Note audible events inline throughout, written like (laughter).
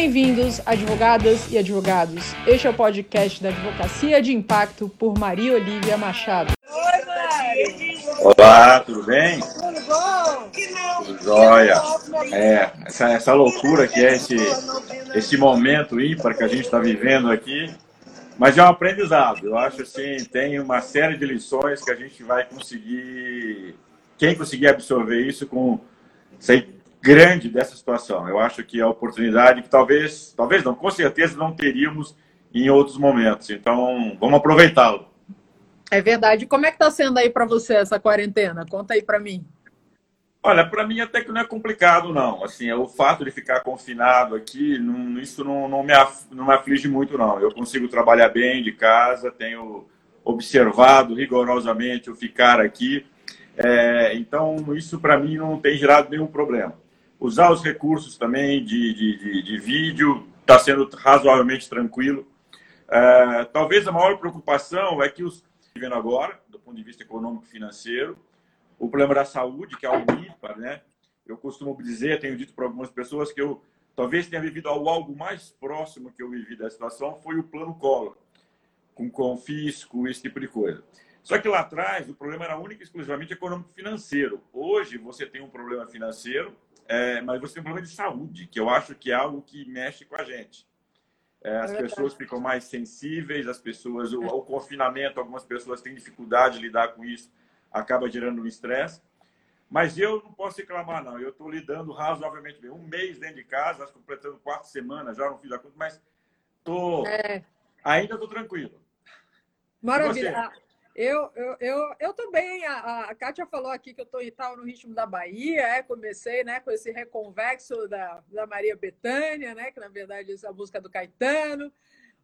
Bem-vindos, advogadas e advogados. Este é o podcast da Advocacia de Impacto por Maria Olivia Machado. Oi. Olá, tudo bem? Tudo bom? Tudo jóia. É, essa, essa loucura que é esse, esse momento ímpar que a gente está vivendo aqui, mas é um aprendizado. Eu acho assim, tem uma série de lições que a gente vai conseguir, quem conseguir absorver isso com, sei, grande dessa situação. Eu acho que é a oportunidade que talvez, talvez não, com certeza não teríamos em outros momentos. Então, vamos aproveitá-lo. É verdade. Como é que está sendo aí para você essa quarentena? Conta aí para mim. Olha, para mim até que não é complicado, não. Assim, é o fato de ficar confinado aqui, não, isso não, não, me af, não me aflige muito, não. Eu consigo trabalhar bem de casa, tenho observado rigorosamente o ficar aqui. É, então, isso para mim não tem gerado nenhum problema usar os recursos também de, de, de, de vídeo está sendo razoavelmente tranquilo. É, talvez a maior preocupação é que os vivendo agora, do ponto de vista econômico financeiro, o problema da saúde, que é o ímpar, né? Eu costumo dizer, tenho dito para algumas pessoas que eu talvez tenha vivido algo mais próximo que eu vivi da situação foi o plano Collor, com confisco, esse tipo de coisa. Só que lá atrás o problema era único e exclusivamente econômico-financeiro. Hoje você tem um problema financeiro é, mas você tem um problema de saúde, que eu acho que é algo que mexe com a gente. É, as é pessoas ficam mais sensíveis, as pessoas, o, o, confinamento, algumas pessoas têm dificuldade de lidar com isso, acaba gerando um estresse. Mas eu não posso reclamar, não. Eu estou lidando razoavelmente bem. Um mês dentro de casa, acho completando quatro semanas, já não fiz a conta, mas tô, é. ainda estou tranquilo. Maravilha. Eu, eu, eu, eu também, a, a Kátia falou aqui que eu estava no ritmo da Bahia, é, comecei né, com esse reconvexo da, da Maria Betânia, né, que na verdade é a música do Caetano.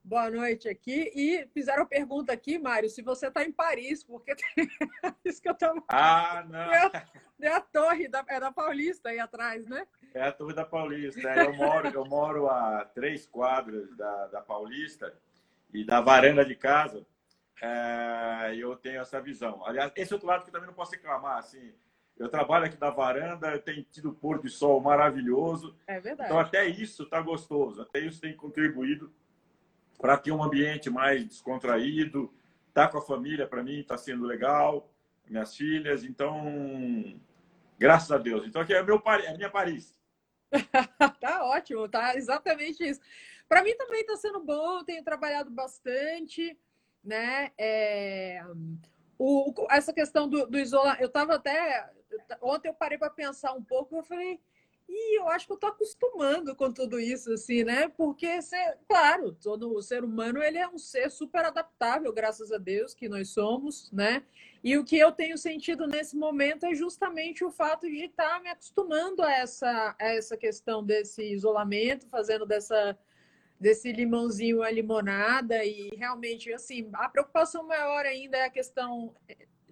Boa noite aqui. E fizeram a pergunta aqui, Mário, se você está em Paris, porque tem (laughs) isso que eu estava. Ah, não! É, é a torre da, é da Paulista aí atrás, né? É a torre da Paulista. É, eu moro, eu moro a três quadras da, da Paulista e da varanda de casa é, eu tenho essa visão. Aliás, esse outro lado que também não posso reclamar, assim, eu trabalho aqui na varanda, tem tido pôr de sol maravilhoso. É verdade. Então até isso está gostoso, até isso tem contribuído para ter um ambiente mais descontraído. Tá com a família para mim está sendo legal, minhas filhas, então graças a Deus. Então aqui é meu é minha Paris. (laughs) tá ótimo, tá exatamente isso. Para mim também está sendo bom, tenho trabalhado bastante né? É, o, essa questão do, do isolamento, eu estava até ontem eu parei para pensar um pouco, eu falei, e eu acho que eu estou acostumando com tudo isso, assim, né? Porque, claro, todo o ser humano ele é um ser super adaptável, graças a Deus que nós somos, né? E o que eu tenho sentido nesse momento é justamente o fato de estar me acostumando a essa, a essa questão desse isolamento, fazendo dessa desse limãozinho a limonada e realmente assim a preocupação maior ainda é a questão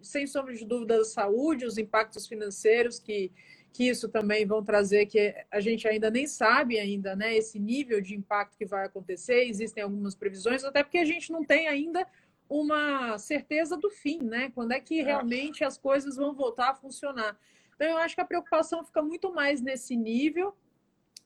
sem sombra de dúvida da saúde os impactos financeiros que que isso também vão trazer que a gente ainda nem sabe ainda né esse nível de impacto que vai acontecer. Existem algumas previsões até porque a gente não tem ainda uma certeza do fim né quando é que realmente as coisas vão voltar a funcionar. Então eu acho que a preocupação fica muito mais nesse nível.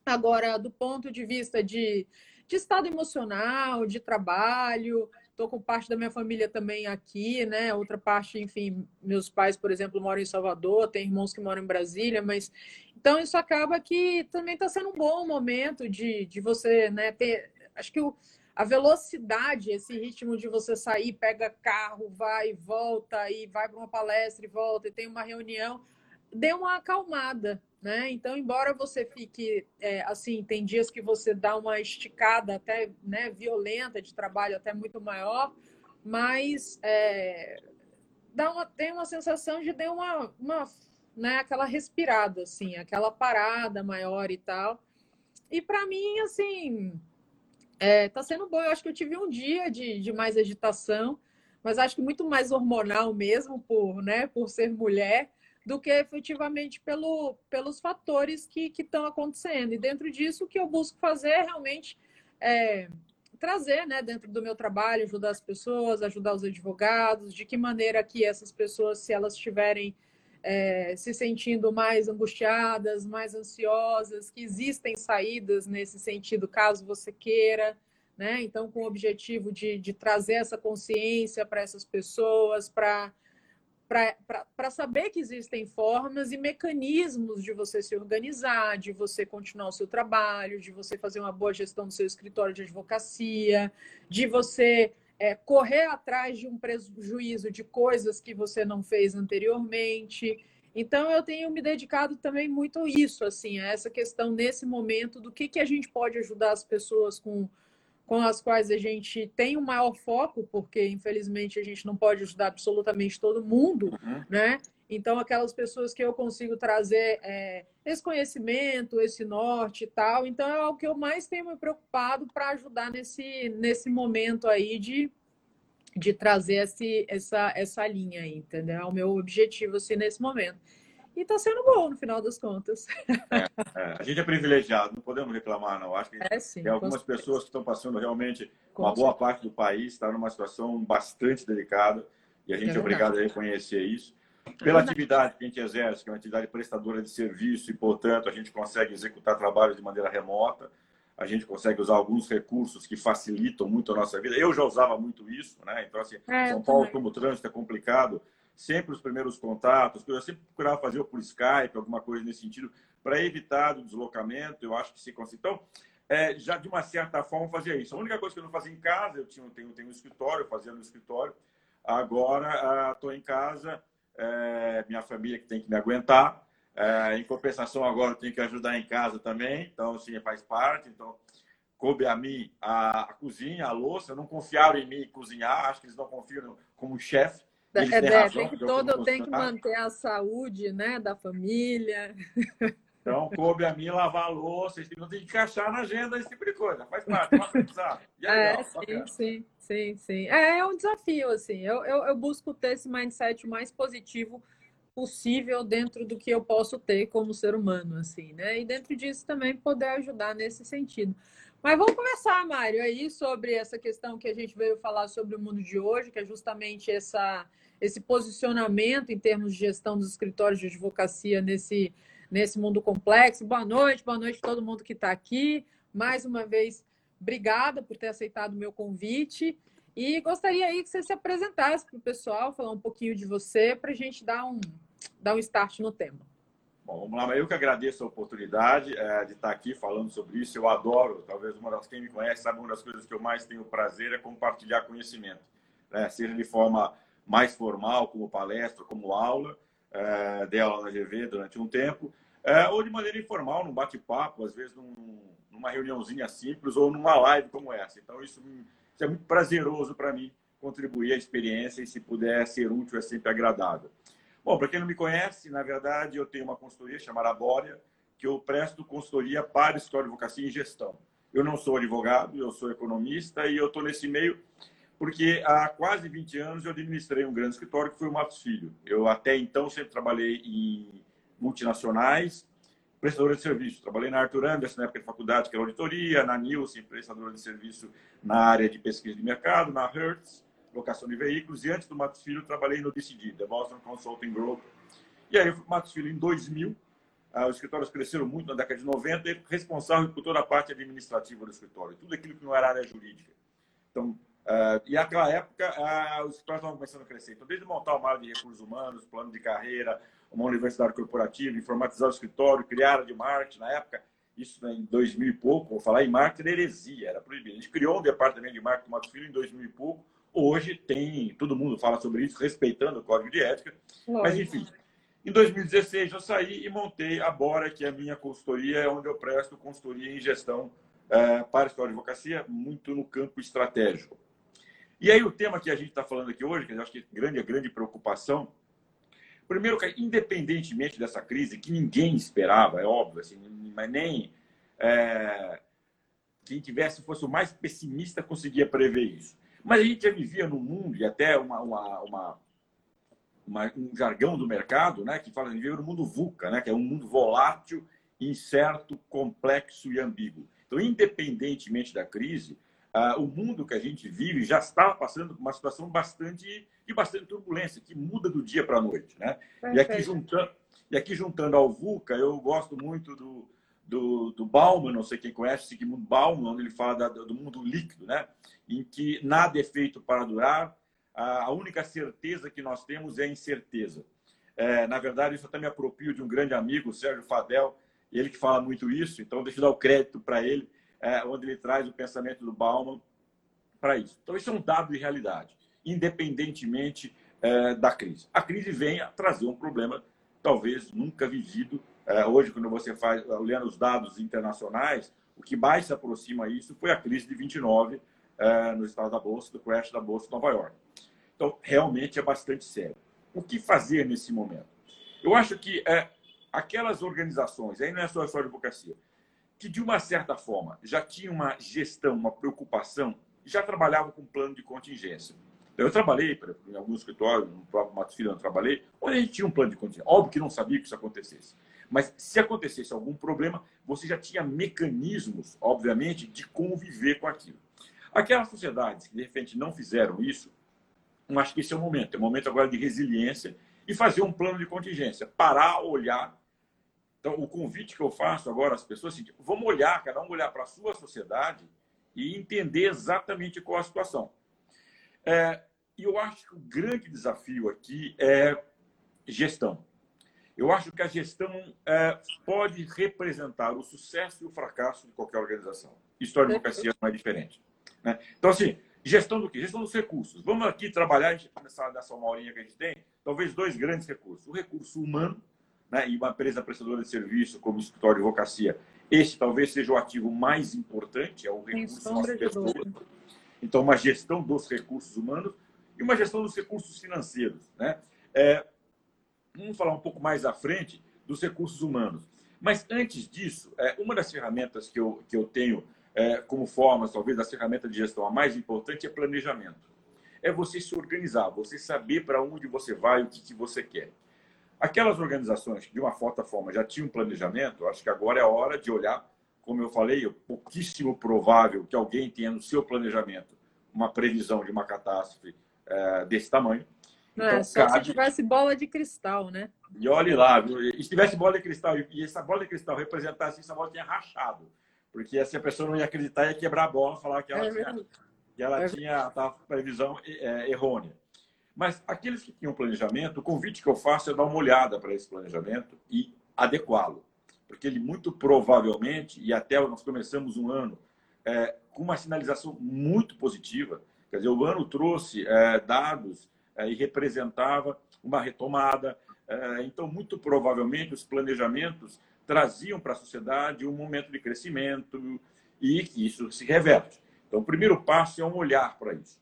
Agora do ponto de vista de de estado emocional, de trabalho. Estou com parte da minha família também aqui, né? Outra parte, enfim, meus pais, por exemplo, moram em Salvador, tem irmãos que moram em Brasília, mas então isso acaba que também está sendo um bom momento de, de você, né, ter. Acho que o, a velocidade, esse ritmo de você sair, pega carro, vai e volta, e vai para uma palestra e volta, e tem uma reunião, deu uma acalmada, né? Então, embora você fique é, assim, tem dias que você dá uma esticada até né, violenta de trabalho, até muito maior, mas é, dá uma, tem uma sensação de ter uma, uma né, aquela respirada, assim, aquela parada maior e tal. E para mim, assim, é, tá sendo bom. Eu acho que eu tive um dia de, de mais agitação, mas acho que muito mais hormonal mesmo, por, né, por ser mulher do que efetivamente pelo, pelos fatores que estão acontecendo. E dentro disso, o que eu busco fazer é realmente é, trazer, né, dentro do meu trabalho, ajudar as pessoas, ajudar os advogados, de que maneira que essas pessoas, se elas tiverem é, se sentindo mais angustiadas, mais ansiosas, que existem saídas nesse sentido, caso você queira. Né? Então, com o objetivo de, de trazer essa consciência para essas pessoas, para para saber que existem formas e mecanismos de você se organizar, de você continuar o seu trabalho, de você fazer uma boa gestão do seu escritório de advocacia, de você é, correr atrás de um prejuízo de coisas que você não fez anteriormente. Então, eu tenho me dedicado também muito a isso, assim, a essa questão nesse momento do que, que a gente pode ajudar as pessoas com com as quais a gente tem um maior foco, porque infelizmente a gente não pode ajudar absolutamente todo mundo, uhum. né? Então, aquelas pessoas que eu consigo trazer é, esse conhecimento, esse norte e tal. Então, é o que eu mais tenho me preocupado para ajudar nesse, nesse momento aí de, de trazer esse, essa, essa linha aí, entendeu? É o meu objetivo, assim, nesse momento. E está sendo bom, no final das contas. É, é. A gente é privilegiado, não podemos reclamar, não. Acho que é, sim, tem algumas pessoas que estão passando realmente, com uma boa parte do país está numa situação bastante delicada e a gente é, é obrigado a reconhecer isso. É Pela atividade que a gente exerce, que é uma atividade prestadora de serviço e, portanto, a gente consegue executar trabalhos de maneira remota, a gente consegue usar alguns recursos que facilitam muito a nossa vida. Eu já usava muito isso, né? Então, assim, é, São Paulo, como o trânsito é complicado, sempre os primeiros contatos, eu sempre procurava fazer por Skype, alguma coisa nesse sentido, para evitar o deslocamento, eu acho que se consegue. Então, é, já de uma certa forma fazia isso. A única coisa que eu não fazia em casa, eu tinha, tenho, tenho um escritório, eu fazia no escritório, agora estou ah, em casa, é, minha família que tem que me aguentar, é, em compensação agora eu tenho que ajudar em casa também, então assim, faz parte, então coube a mim a, a cozinha, a louça, não confiaram em mim cozinhar, acho que eles não confiam como chefe, é, é, tem que todo tem que manter a saúde, né, da família. Então, coube a mim lavar a louça, não tem que encaixar na agenda esse tipo de coisa, faz parte, é aprendizado. É, é sim, sim, sim, sim. É, é um desafio, assim, eu, eu, eu busco ter esse mindset mais positivo possível dentro do que eu posso ter como ser humano, assim, né? E dentro disso também poder ajudar nesse sentido. Mas vamos conversar, Mário, aí sobre essa questão que a gente veio falar sobre o mundo de hoje, que é justamente essa, esse posicionamento em termos de gestão dos escritórios de advocacia nesse, nesse mundo complexo. Boa noite, boa noite a todo mundo que está aqui. Mais uma vez, obrigada por ter aceitado o meu convite. E gostaria aí que você se apresentasse para o pessoal, falar um pouquinho de você, para a gente dar um, dar um start no tema. Bom, vamos lá. Eu que agradeço a oportunidade é, de estar aqui falando sobre isso. Eu adoro, talvez uma das quem me conhece sabe uma das coisas que eu mais tenho prazer é compartilhar conhecimento, né? seja de forma mais formal, como palestra, como aula, é, dei aula na GV durante um tempo, é, ou de maneira informal, num bate-papo, às vezes num, numa reuniãozinha simples ou numa live como essa. Então isso, isso é muito prazeroso para mim contribuir à experiência e se puder ser útil é sempre agradável. Bom, para quem não me conhece, na verdade, eu tenho uma consultoria chamada Bória, que eu presto consultoria para escritório de advocacia e gestão. Eu não sou advogado, eu sou economista e eu estou nesse meio porque há quase 20 anos eu administrei um grande escritório que foi o Matos Filho. Eu até então sempre trabalhei em multinacionais, prestadora de serviço. Trabalhei na Arthur Anderson, na época de faculdade, que era auditoria, na Nielsen, prestadora de serviço na área de pesquisa de mercado, na Hertz, locação de veículos. E antes do Matos Filho, trabalhei no DCD, The Boston Consulting Group. E aí eu fui Matos Filho em 2000. Ah, os escritórios cresceram muito na década de 90 e responsável por toda a parte administrativa do escritório, tudo aquilo que não era área jurídica. Então, Uh, e naquela época, uh, os escritórios estavam começando a crescer. Então, desde montar uma área de recursos humanos, plano de carreira, uma universidade corporativa, informatizar o escritório, criar área de marketing, na época, isso né, em 2000 e pouco, vou falar em marketing, heresia, era proibido. A gente criou um departamento de marketing Matos Filho em 2000 e pouco, Hoje tem, todo mundo fala sobre isso, respeitando o código de ética. Lógico. Mas, enfim, em 2016 eu saí e montei a Bora, que é a minha consultoria, onde eu presto consultoria em gestão é, para a história de advocacia, muito no campo estratégico. E aí o tema que a gente está falando aqui hoje, que eu acho que é grande, a grande preocupação, primeiro, que independentemente dessa crise, que ninguém esperava, é óbvio, assim, mas nem é, quem tivesse fosse o mais pessimista conseguia prever isso. Mas a gente já vivia no mundo, e até uma, uma, uma, uma um jargão do mercado, né, que fala que vive no mundo VUCA, né, que é um mundo volátil, incerto, complexo e ambíguo. Então, independentemente da crise, o mundo que a gente vive já está passando por uma situação bastante de bastante turbulência, que muda do dia para a noite. Né? E aqui, juntando, e aqui juntando ao VUCA, eu gosto muito do, do, do Bauman, não sei quem conhece, Sigmund Bauman, onde ele fala da, do mundo líquido, né? em que nada é feito para durar, a única certeza que nós temos é a incerteza. É, na verdade, isso até me aproprio de um grande amigo, o Sérgio Fadel, ele que fala muito isso, então deixa eu dar o crédito para ele, é, onde ele traz o pensamento do Bauman para isso. Então, isso é um dado de realidade, independentemente é, da crise. A crise vem a trazer um problema talvez nunca vivido. É, hoje, quando você faz, olhando os dados internacionais, o que mais se aproxima a isso foi a crise de 29 é, no estado da Bolsa, do crash da Bolsa de Nova York. Então, realmente é bastante sério. O que fazer nesse momento? Eu acho que é, aquelas organizações, aí não é só a sua advocacia, que de uma certa forma já tinham uma gestão, uma preocupação, já trabalhavam com plano de contingência. Eu trabalhei em alguns escritórios, no próprio Matos Filho eu trabalhei, onde a gente tinha um plano de contingência. Óbvio que não sabia que isso acontecesse. Mas se acontecesse algum problema, você já tinha mecanismos, obviamente, de conviver com aquilo. Aquelas sociedades que, de repente, não fizeram isso, acho que esse é o momento. É o momento agora de resiliência e fazer um plano de contingência. Parar, olhar. Então, o convite que eu faço agora às pessoas é seguinte, vamos olhar, cada um olhar para a sua sociedade e entender exatamente qual a situação. É, e eu acho que o grande desafio aqui é gestão. Eu acho que a gestão é, pode representar o sucesso e o fracasso de qualquer organização. História de democracia não é diferente. Né? Então, assim, gestão do quê? Gestão dos recursos. Vamos aqui trabalhar, nessa, nessa uma horinha que a gente tem, talvez dois grandes recursos. O recurso humano, né, e uma empresa prestadora de serviço como escritório de advocacia, esse talvez seja o ativo mais importante, é o recurso das pessoas. Então, uma gestão dos recursos humanos e uma gestão dos recursos financeiros. Né? É, vamos falar um pouco mais à frente dos recursos humanos. Mas antes disso, é, uma das ferramentas que eu, que eu tenho é, como forma, talvez, da ferramenta de gestão a mais importante é planejamento. É você se organizar, você saber para onde você vai, o que, que você quer. Aquelas organizações que, de uma certa forma, já tinham planejamento, acho que agora é a hora de olhar, como eu falei, é pouquíssimo provável que alguém tenha no seu planejamento uma previsão de uma catástrofe é, desse tamanho. Não, então, só cabe... se tivesse bola de cristal, né? E olhe lá, e se tivesse bola de cristal e essa bola de cristal representasse essa bola tinha rachado. Porque assim a pessoa não ia acreditar, ia quebrar a bola, falar que ela é tinha, que ela é tinha a previsão é, errônea. Mas aqueles que tinham planejamento, o convite que eu faço é dar uma olhada para esse planejamento e adequá-lo. Porque ele muito provavelmente, e até nós começamos um ano é, com uma sinalização muito positiva, quer dizer, o ano trouxe é, dados é, e representava uma retomada. É, então, muito provavelmente, os planejamentos traziam para a sociedade um momento de crescimento e que isso se reverte. Então, o primeiro passo é um olhar para isso.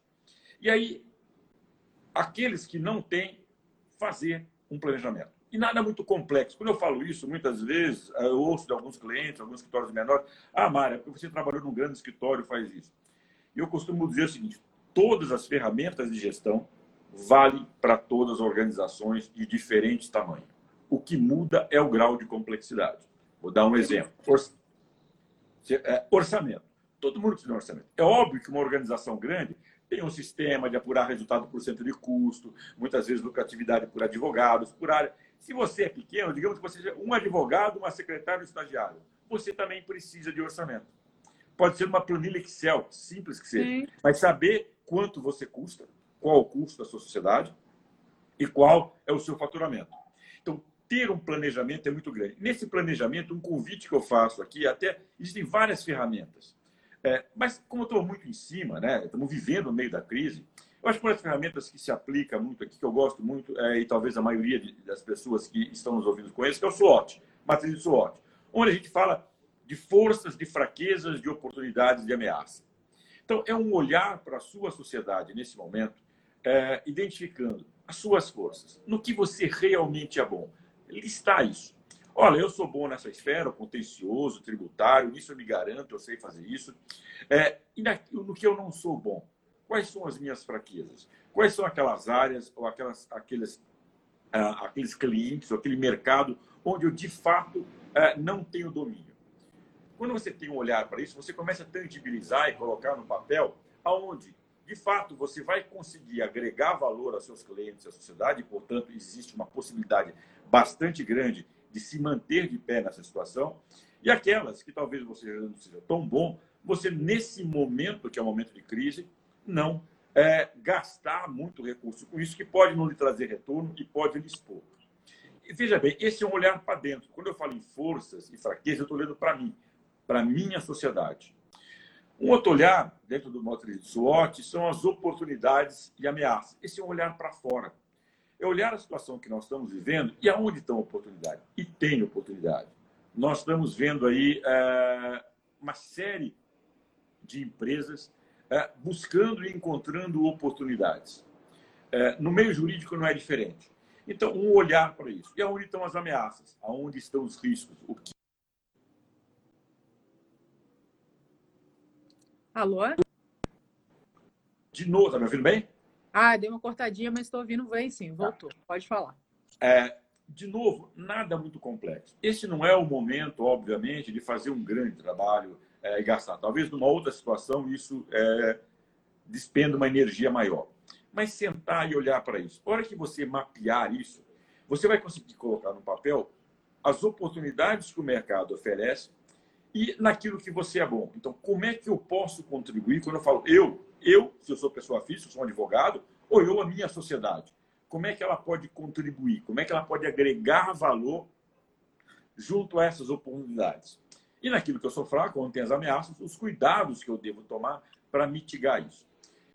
E aí, aqueles que não têm, fazer um planejamento. E nada muito complexo. Quando eu falo isso, muitas vezes, eu ouço de alguns clientes, alguns escritórios menores, ah, Mária, porque você trabalhou num grande escritório faz isso. E eu costumo dizer o seguinte, todas as ferramentas de gestão valem para todas as organizações de diferentes tamanhos. O que muda é o grau de complexidade. Vou dar um exemplo. É, orçamento. Todo mundo precisa de um orçamento. É óbvio que uma organização grande tem um sistema de apurar resultado por cento de custo, muitas vezes lucratividade por advogados, por área. Se você é pequeno, digamos que você seja um advogado, uma secretária um estagiário, você também precisa de orçamento. Pode ser uma planilha Excel, simples que seja, Sim. mas saber quanto você custa, qual o custo da sua sociedade e qual é o seu faturamento ter um planejamento é muito grande. Nesse planejamento, um convite que eu faço aqui, até existem várias ferramentas. É, mas como eu estou muito em cima, né, estamos vivendo no meio da crise, eu acho que uma das ferramentas que se aplica muito aqui, que eu gosto muito, é, e talvez a maioria de, das pessoas que estão nos ouvindo conheçam, que é o SWOT, matriz de SWOT, onde a gente fala de forças, de fraquezas, de oportunidades, de ameaça. Então, é um olhar para a sua sociedade nesse momento, é, identificando as suas forças, no que você realmente é bom listar isso. Olha, eu sou bom nessa esfera, contencioso, tributário, nisso eu me garanto, eu sei fazer isso. É, e no que eu não sou bom? Quais são as minhas fraquezas? Quais são aquelas áreas ou aquelas, aqueles, uh, aqueles clientes ou aquele mercado onde eu, de fato, uh, não tenho domínio? Quando você tem um olhar para isso, você começa a tangibilizar e colocar no papel aonde, de fato, você vai conseguir agregar valor aos seus clientes, à sociedade, e, portanto, existe uma possibilidade bastante grande de se manter de pé nessa situação. E aquelas que talvez você não seja tão bom, você, nesse momento, que é um momento de crise, não é, gastar muito recurso com isso, que pode não lhe trazer retorno e pode lhe expor. E veja bem, esse é um olhar para dentro. Quando eu falo em forças e fraquezas, eu estou olhando para mim, para minha sociedade. Um outro olhar, dentro do motor de SWOT, são as oportunidades e ameaças. Esse é um olhar para fora. É olhar a situação que nós estamos vivendo e aonde estão oportunidades. E tem oportunidade. Nós estamos vendo aí é, uma série de empresas é, buscando e encontrando oportunidades. É, no meio jurídico não é diferente. Então, um olhar para isso. E aonde estão as ameaças? Aonde estão os riscos? O que... Alô? De novo, tá me ouvindo bem? Ah, deu uma cortadinha, mas estou ouvindo bem sim. Voltou. Tá. Pode falar. É, de novo, nada muito complexo. Esse não é o momento, obviamente, de fazer um grande trabalho é, e gastar. Talvez numa outra situação isso é, despenda uma energia maior. Mas sentar e olhar para isso. A hora que você mapear isso, você vai conseguir colocar no papel as oportunidades que o mercado oferece e naquilo que você é bom. Então, como é que eu posso contribuir? Quando eu falo eu, eu, se eu sou pessoa física, sou um advogado, ou eu, a minha sociedade, como é que ela pode contribuir? Como é que ela pode agregar valor junto a essas oportunidades? E naquilo que eu sou fraco, onde tem as ameaças, os cuidados que eu devo tomar para mitigar isso.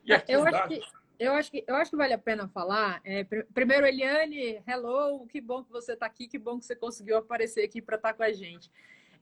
E aqui eu, acho que, eu, acho que, eu acho que vale a pena falar. É, primeiro, Eliane, hello, que bom que você está aqui, que bom que você conseguiu aparecer aqui para estar tá com a gente.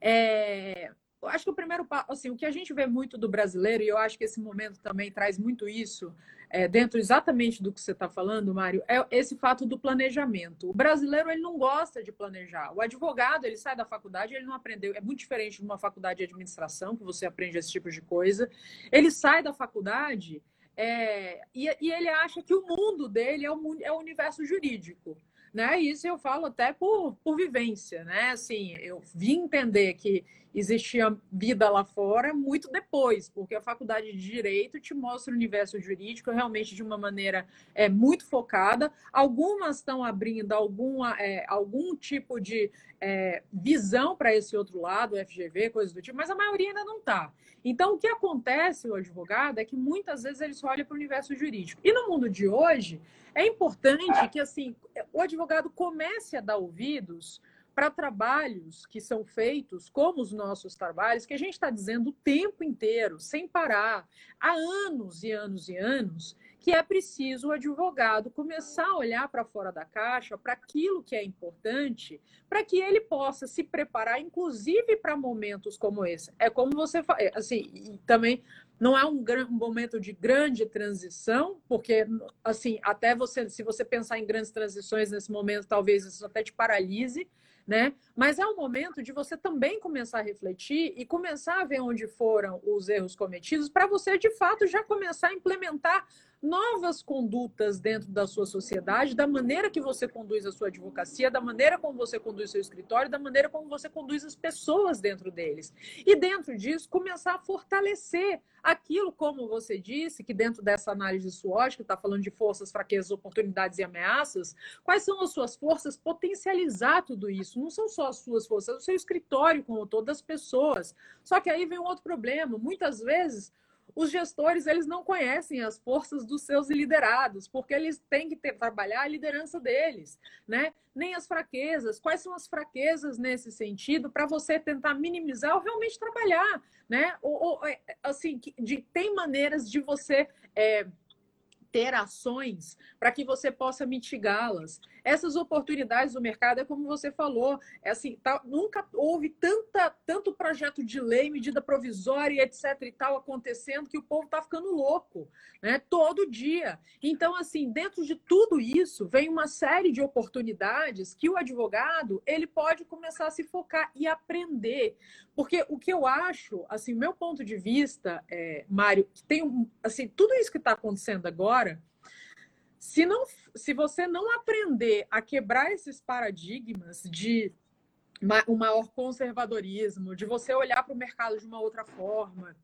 É, eu acho que o primeiro assim, o que a gente vê muito do brasileiro, e eu acho que esse momento também traz muito isso, é, dentro exatamente do que você está falando, Mário, é esse fato do planejamento. O brasileiro ele não gosta de planejar. O advogado ele sai da faculdade, ele não aprendeu. É muito diferente de uma faculdade de administração que você aprende esse tipo de coisa. Ele sai da faculdade é, e, e, ele acha que o mundo dele é o, é o universo jurídico né? Isso eu falo até por, por vivência, né? Assim, eu vim entender que existia vida lá fora muito depois, porque a faculdade de direito te mostra o universo jurídico realmente de uma maneira é, muito focada. Algumas estão abrindo alguma, é, algum tipo de é, visão para esse outro lado, FGV, coisas do tipo, mas a maioria ainda não está. Então, o que acontece, o advogado, é que muitas vezes ele só olha para o universo jurídico. E no mundo de hoje, é importante que assim o advogado comece a dar ouvidos para trabalhos que são feitos, como os nossos trabalhos, que a gente está dizendo o tempo inteiro, sem parar, há anos e anos e anos, que é preciso o advogado começar a olhar para fora da caixa, para aquilo que é importante, para que ele possa se preparar, inclusive para momentos como esse. É como você é, assim, também não é um, um, momento de grande transição, porque assim, até você, se você pensar em grandes transições nesse momento, talvez isso até te paralise, né? Mas é o momento de você também começar a refletir e começar a ver onde foram os erros cometidos para você de fato já começar a implementar novas condutas dentro da sua sociedade, da maneira que você conduz a sua advocacia, da maneira como você conduz seu escritório, da maneira como você conduz as pessoas dentro deles. E dentro disso, começar a fortalecer aquilo, como você disse, que dentro dessa análise SWOT, que está falando de forças, fraquezas, oportunidades e ameaças, quais são as suas forças, potencializar tudo isso. Não são só as suas forças, é o seu escritório como todas as pessoas. Só que aí vem um outro problema. Muitas vezes os gestores eles não conhecem as forças dos seus liderados, porque eles têm que ter, trabalhar a liderança deles, né? Nem as fraquezas. Quais são as fraquezas nesse sentido para você tentar minimizar ou realmente trabalhar, né? Ou, ou é, assim, de, tem maneiras de você é, ter ações para que você possa mitigá-las. Essas oportunidades do mercado é como você falou, é assim, tá, nunca houve tanta, tanto projeto de lei, medida provisória, etc e tal acontecendo que o povo está ficando louco, né? Todo dia. Então, assim, dentro de tudo isso vem uma série de oportunidades que o advogado ele pode começar a se focar e aprender, porque o que eu acho, assim, meu ponto de vista, é, Mário, que tem assim tudo isso que está acontecendo agora se, não, se você não aprender a quebrar esses paradigmas de um maior conservadorismo, de você olhar para o mercado de uma outra forma,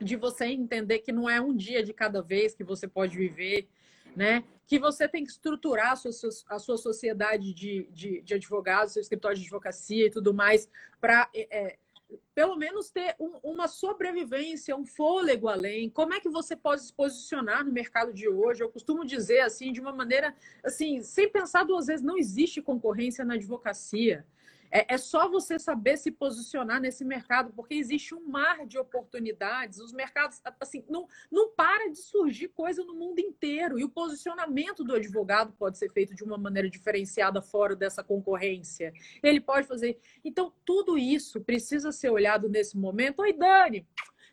de você entender que não é um dia de cada vez que você pode viver, né? Que você tem que estruturar a sua, a sua sociedade de, de, de advogados, seu escritório de advocacia e tudo mais, para é, pelo menos ter um, uma sobrevivência, um fôlego além. Como é que você pode se posicionar no mercado de hoje? Eu costumo dizer assim, de uma maneira assim, sem pensar duas vezes, não existe concorrência na advocacia. É, é só você saber se posicionar nesse mercado, porque existe um mar de oportunidades. Os mercados, assim, não, não para de surgir coisa no mundo inteiro. E o posicionamento do advogado pode ser feito de uma maneira diferenciada fora dessa concorrência. Ele pode fazer. Então, tudo isso precisa ser olhado nesse momento. Oi, Dani!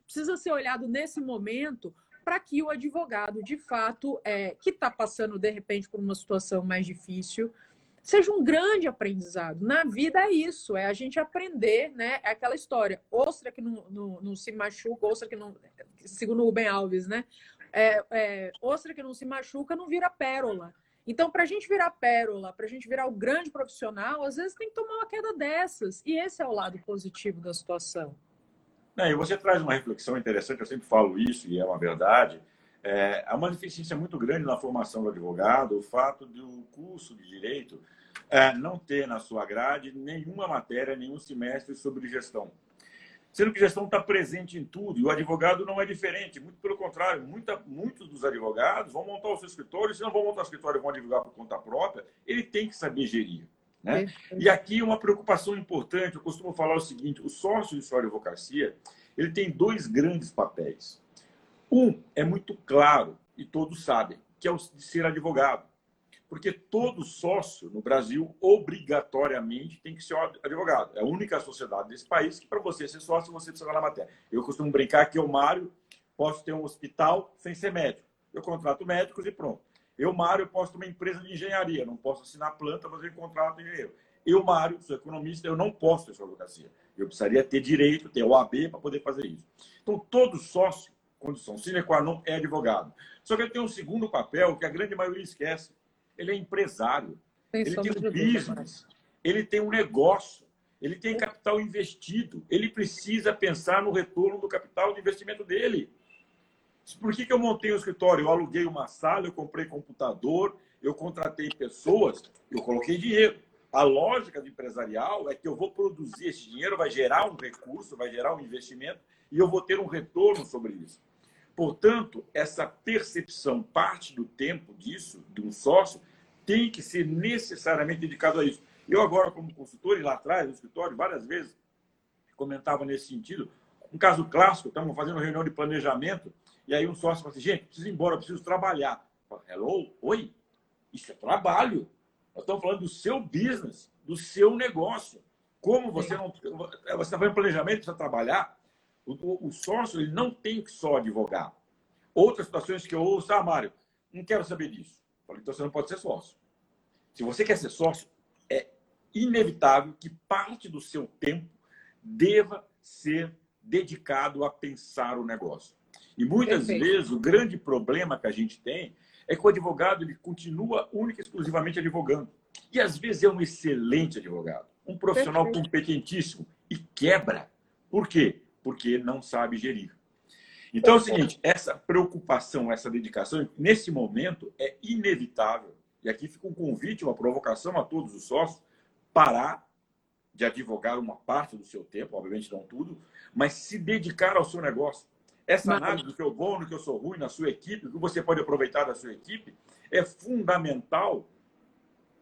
Precisa ser olhado nesse momento para que o advogado, de fato, é, que está passando, de repente, por uma situação mais difícil, seja um grande aprendizado. Na vida é isso, é a gente aprender, né? É aquela história, ostra que não, não, não se machuca, ostra que não. Segundo o Rubem Alves, né? É, é, ostra que não se machuca não vira pérola. Então, para a gente virar pérola, para a gente virar o grande profissional, às vezes tem que tomar uma queda dessas. E esse é o lado positivo da situação. É, e você traz uma reflexão interessante, eu sempre falo isso e é uma verdade. É, há uma deficiência muito grande na formação do advogado, o fato do curso de direito é, não ter na sua grade nenhuma matéria, nenhum semestre sobre gestão. Sendo que gestão está presente em tudo, e o advogado não é diferente, muito pelo contrário, muita, muitos dos advogados vão montar o seu escritório, se não vão montar o escritório e vão advogar por conta própria, ele tem que saber gerir. Né? E aqui uma preocupação importante, eu costumo falar o seguinte, o sócio de sua advocacia, ele tem dois grandes papéis. Um é muito claro, e todos sabem, que é o de ser advogado. Porque todo sócio no Brasil, obrigatoriamente, tem que ser advogado. É a única sociedade desse país que, para você ser sócio, você precisa na matéria. Eu costumo brincar que eu, Mário, posso ter um hospital sem ser médico. Eu contrato médicos e pronto. Eu, Mário, posso ter uma empresa de engenharia. Não posso assinar planta, eu contrato engenheiro. Eu, Mário, sou economista, eu não posso ter sua advocacia. Eu precisaria ter direito, ter OAB para poder fazer isso. Então, todo sócio, condição sine qua non, é advogado. Só que ele tem um segundo papel que a grande maioria esquece ele é empresário, ele tem um business, ele tem um negócio, ele tem capital investido, ele precisa pensar no retorno do capital de investimento dele. Por que, que eu montei um escritório? Eu aluguei uma sala, eu comprei computador, eu contratei pessoas, eu coloquei dinheiro. A lógica do empresarial é que eu vou produzir esse dinheiro, vai gerar um recurso, vai gerar um investimento e eu vou ter um retorno sobre isso. Portanto, essa percepção, parte do tempo disso, de um sócio, tem que ser necessariamente dedicado a isso. Eu agora, como consultor, e lá atrás, no escritório, várias vezes comentava nesse sentido. Um caso clássico, estamos fazendo uma reunião de planejamento, e aí um sócio fala assim, gente, preciso ir embora, preciso trabalhar. Falo, Hello? Oi? Isso é trabalho. Nós estamos falando do seu business, do seu negócio. Como você não... Você está fazendo planejamento, precisa trabalhar. O, o, sócio ele não tem que só advogar. Outras situações que eu ouço, ah, Mário, não quero saber disso. Falei, então você não pode ser sócio. Se você quer ser sócio, é inevitável que parte do seu tempo deva ser dedicado a pensar o negócio. E muitas Perfeito. vezes o grande problema que a gente tem é que o advogado ele continua única e exclusivamente advogando. E às vezes é um excelente advogado, um profissional Perfeito. competentíssimo e quebra. Por quê? Porque não sabe gerir. Então é o seguinte, essa preocupação, essa dedicação, nesse momento, é inevitável. E aqui fica um convite, uma provocação a todos os sócios, parar de advogar uma parte do seu tempo, obviamente não tudo, mas se dedicar ao seu negócio. Essa análise do que eu bom, do que eu sou ruim na sua equipe, o que você pode aproveitar da sua equipe, é fundamental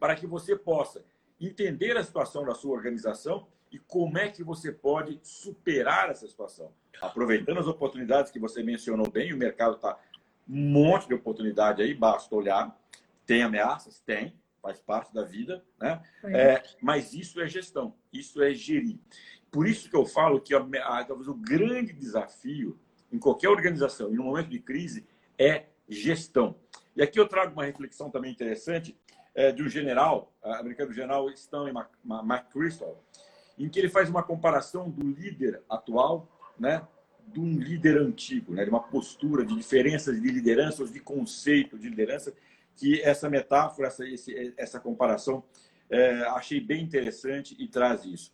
para que você possa entender a situação da sua organização e como é que você pode superar essa situação. Aproveitando as oportunidades que você mencionou bem, o mercado está um monte de oportunidade aí, basta olhar. Tem ameaças? Tem, faz parte da vida, né? É, mas isso é gestão, isso é gerir. Por isso que eu falo que talvez o grande desafio em qualquer organização e no momento de crise é gestão. E aqui eu trago uma reflexão também interessante é, de um general, americano, general Stanley McChrystal, em que ele faz uma comparação do líder atual, né, de um líder antigo, né, de uma postura, de diferenças de lideranças, de conceito de liderança, que essa metáfora, essa, esse, essa comparação é, achei bem interessante e traz isso.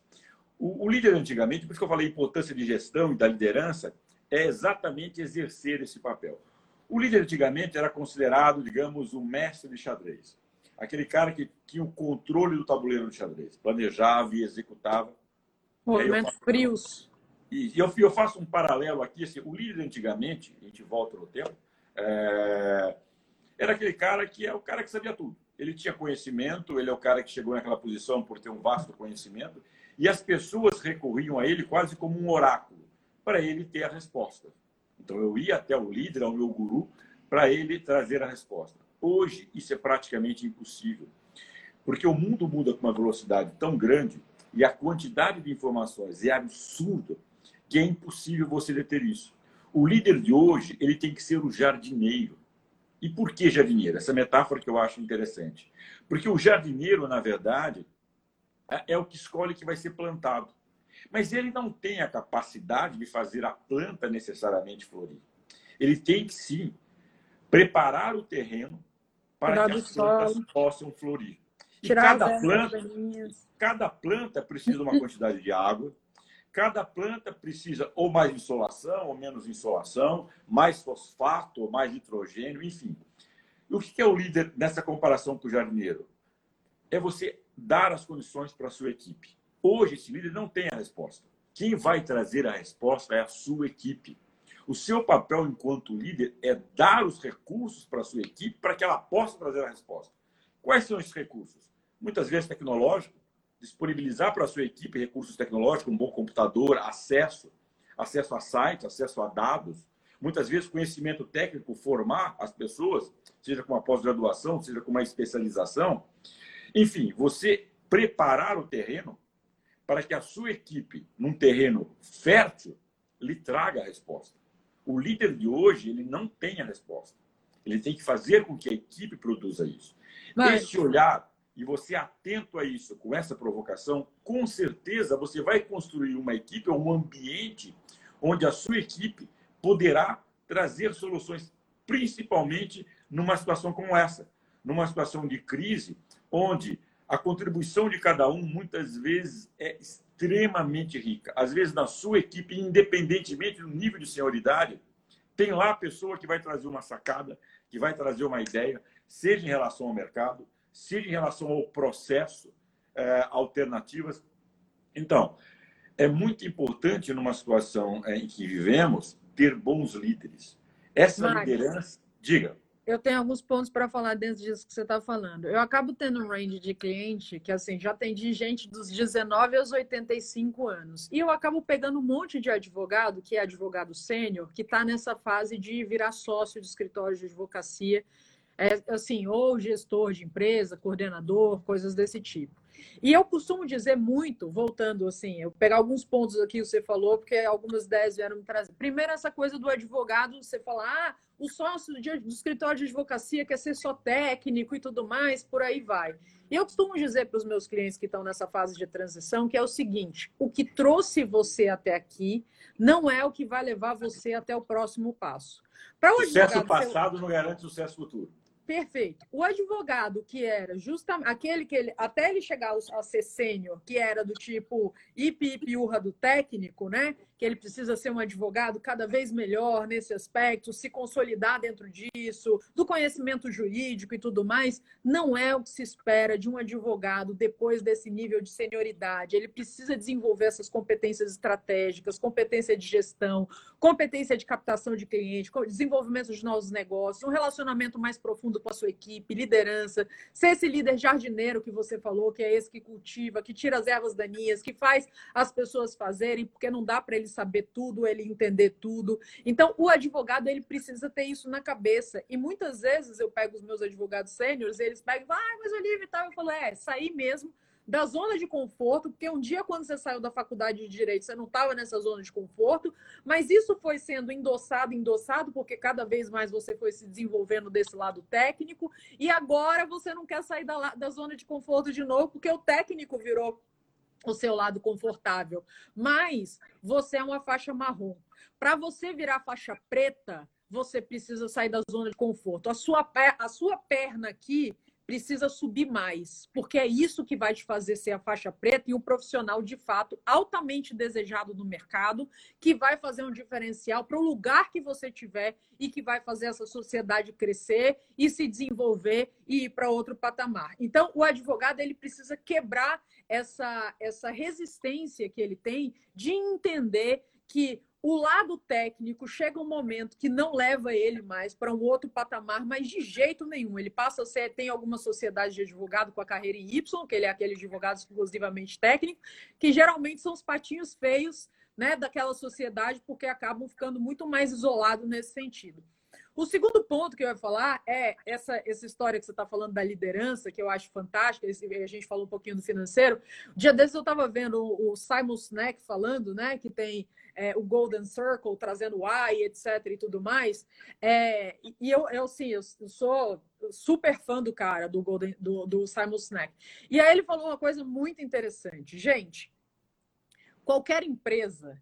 O, o, líder antigamente, por isso que eu falei importância de gestão e da liderança, é exatamente exercer esse papel. O líder antigamente era considerado, digamos, o mestre de xadrez. Aquele cara que tinha o controle do tabuleiro de xadrez, planejava e executava. Movimentos faço... frios. E eu, eu faço um paralelo aqui. Assim, o líder antigamente, a gente volta no tempo, é... era aquele cara que é o cara que sabia tudo. Ele tinha conhecimento, ele é o cara que chegou naquela posição por ter um vasto conhecimento, e as pessoas recorriam a ele quase como um oráculo, para ele ter a resposta. Então eu ia até o líder, ao meu guru, para ele trazer a resposta. Hoje isso é praticamente impossível, porque o mundo muda com uma velocidade tão grande e a quantidade de informações é absurda que é impossível você deter isso. O líder de hoje ele tem que ser o jardineiro. E por que jardineiro? Essa metáfora que eu acho interessante. Porque o jardineiro, na verdade, é, é o que escolhe que vai ser plantado. Mas ele não tem a capacidade de fazer a planta necessariamente florir. Ele tem que sim preparar o terreno para que as plantas sol. possam florir. E cada planta, cada planta precisa de uma quantidade de água, cada planta precisa ou mais insolação ou menos insolação, mais fosfato ou mais nitrogênio, enfim. E o que é o líder nessa comparação com o jardineiro? É você dar as condições para a sua equipe. Hoje, esse líder não tem a resposta. Quem vai trazer a resposta é a sua equipe. O seu papel enquanto líder é dar os recursos para a sua equipe para que ela possa trazer a resposta. Quais são esses recursos? Muitas vezes tecnológico, disponibilizar para a sua equipe recursos tecnológicos, um bom computador, acesso, acesso a sites, acesso a dados, muitas vezes conhecimento técnico, formar as pessoas, seja com uma pós-graduação, seja com uma especialização. Enfim, você preparar o terreno para que a sua equipe, num terreno fértil, lhe traga a resposta. O líder de hoje, ele não tem a resposta. Ele tem que fazer com que a equipe produza isso. Mas... Esse olhar e você atento a isso, com essa provocação, com certeza você vai construir uma equipe ou um ambiente onde a sua equipe poderá trazer soluções, principalmente numa situação como essa, numa situação de crise, onde a contribuição de cada um muitas vezes é extremamente rica. Às vezes, na sua equipe, independentemente do nível de senioridade, tem lá a pessoa que vai trazer uma sacada, que vai trazer uma ideia, seja em relação ao mercado, seja em relação ao processo, é, alternativas. Então, é muito importante numa situação é, em que vivemos ter bons líderes. Essa Marcos, liderança, diga eu tenho alguns pontos para falar dentro disso que você está falando. Eu acabo tendo um range de cliente que, assim, já atendi gente dos 19 aos 85 anos. E eu acabo pegando um monte de advogado, que é advogado sênior, que está nessa fase de virar sócio de escritório de advocacia, é, assim, ou gestor de empresa, coordenador, coisas desse tipo. E eu costumo dizer muito, voltando assim, eu pegar alguns pontos aqui que você falou, porque algumas ideias vieram me trazer. Primeiro, essa coisa do advogado, você falar, ah, o sócio do escritório de advocacia quer ser só técnico e tudo mais, por aí vai. E eu costumo dizer para os meus clientes que estão nessa fase de transição que é o seguinte: o que trouxe você até aqui não é o que vai levar você até o próximo passo. Para o sucesso passado não garante sucesso futuro. Perfeito. O advogado que era justamente aquele que ele, até ele chegar a ser sênior, que era do tipo ipipiurra do técnico, né? Que ele precisa ser um advogado cada vez melhor nesse aspecto, se consolidar dentro disso, do conhecimento jurídico e tudo mais, não é o que se espera de um advogado depois desse nível de senioridade. Ele precisa desenvolver essas competências estratégicas, competência de gestão, competência de captação de cliente, desenvolvimento de novos negócios, um relacionamento mais profundo com a sua equipe, liderança, ser esse líder jardineiro que você falou, que é esse que cultiva, que tira as ervas daninhas, que faz as pessoas fazerem, porque não dá para ele saber tudo, ele entender tudo. Então, o advogado ele precisa ter isso na cabeça. E muitas vezes eu pego os meus advogados sêniores, eles pegam, ah, mas Olivia e tal, eu falo, é, sair mesmo da zona de conforto, porque um dia, quando você saiu da faculdade de Direito, você não estava nessa zona de conforto, mas isso foi sendo endossado, endossado, porque cada vez mais você foi se desenvolvendo desse lado técnico, e agora você não quer sair da, da zona de conforto de novo, porque o técnico virou o seu lado confortável. Mas você é uma faixa marrom. Para você virar faixa preta, você precisa sair da zona de conforto. A sua, a sua perna aqui precisa subir mais, porque é isso que vai te fazer ser a faixa preta e um profissional de fato altamente desejado no mercado, que vai fazer um diferencial para o lugar que você tiver e que vai fazer essa sociedade crescer e se desenvolver e ir para outro patamar. Então, o advogado ele precisa quebrar essa, essa resistência que ele tem de entender que o lado técnico chega um momento que não leva ele mais para um outro patamar, mas de jeito nenhum. Ele passa a ser, tem alguma sociedade de advogado com a carreira em Y, que ele é aquele advogado exclusivamente técnico, que geralmente são os patinhos feios né, daquela sociedade, porque acabam ficando muito mais isolados nesse sentido. O segundo ponto que eu ia falar é essa, essa história que você está falando da liderança, que eu acho fantástica. A gente falou um pouquinho do financeiro. dia desses eu estava vendo o Simon Sinek falando, né, que tem é, o Golden Circle, trazendo o AI, etc. e tudo mais. É, e eu, eu, sim, eu, sou super fã do cara, do, Golden, do, do Simon Sinek. E aí ele falou uma coisa muito interessante. Gente, qualquer empresa,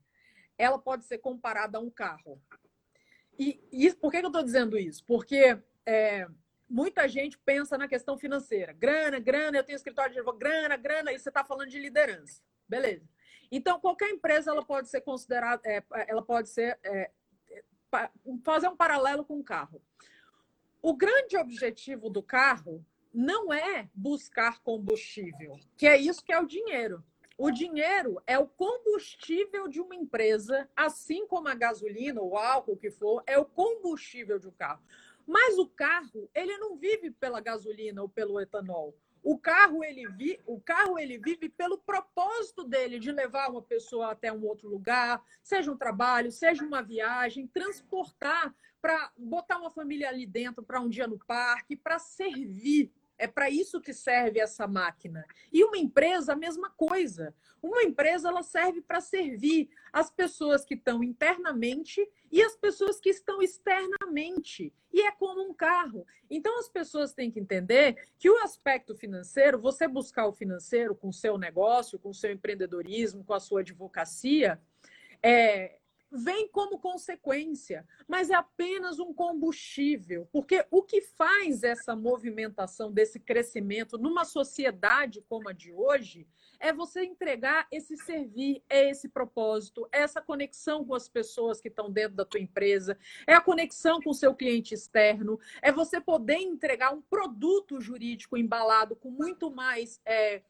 ela pode ser comparada a um carro. E, e por que, eu estou dizendo isso? Porque é, muita gente pensa na questão financeira. Grana, grana, eu tenho escritório de advogado, grana, grana, e você está falando de liderança. Beleza. Então, qualquer empresa ela pode ser considerada, é, ela pode ser é, fazer um paralelo com o carro. O grande objetivo do carro não é buscar combustível, que é isso que é o dinheiro. O dinheiro é o combustível de uma empresa, assim como a gasolina, o álcool, o que for, é o combustível de um carro. Mas o carro, ele não vive pela gasolina ou pelo etanol. O carro, ele vi, o carro ele vive pelo propósito dele de levar uma pessoa até um outro lugar, seja um trabalho, seja uma viagem, transportar para botar uma família ali dentro para um dia no parque, para servir é para isso que serve essa máquina. E uma empresa, a mesma coisa. Uma empresa ela serve para servir as pessoas que estão internamente e as pessoas que estão externamente. E é como um carro. Então as pessoas têm que entender que o aspecto financeiro, você buscar o financeiro com o seu negócio, com o seu empreendedorismo, com a sua advocacia, é, vem como consequência, mas é apenas um combustível, porque o que faz essa movimentação desse crescimento numa sociedade como a de hoje é você entregar esse servir, é esse propósito, é essa conexão com as pessoas que estão dentro da tua empresa, é a conexão com o seu cliente externo, é você poder entregar um produto jurídico embalado com muito mais é,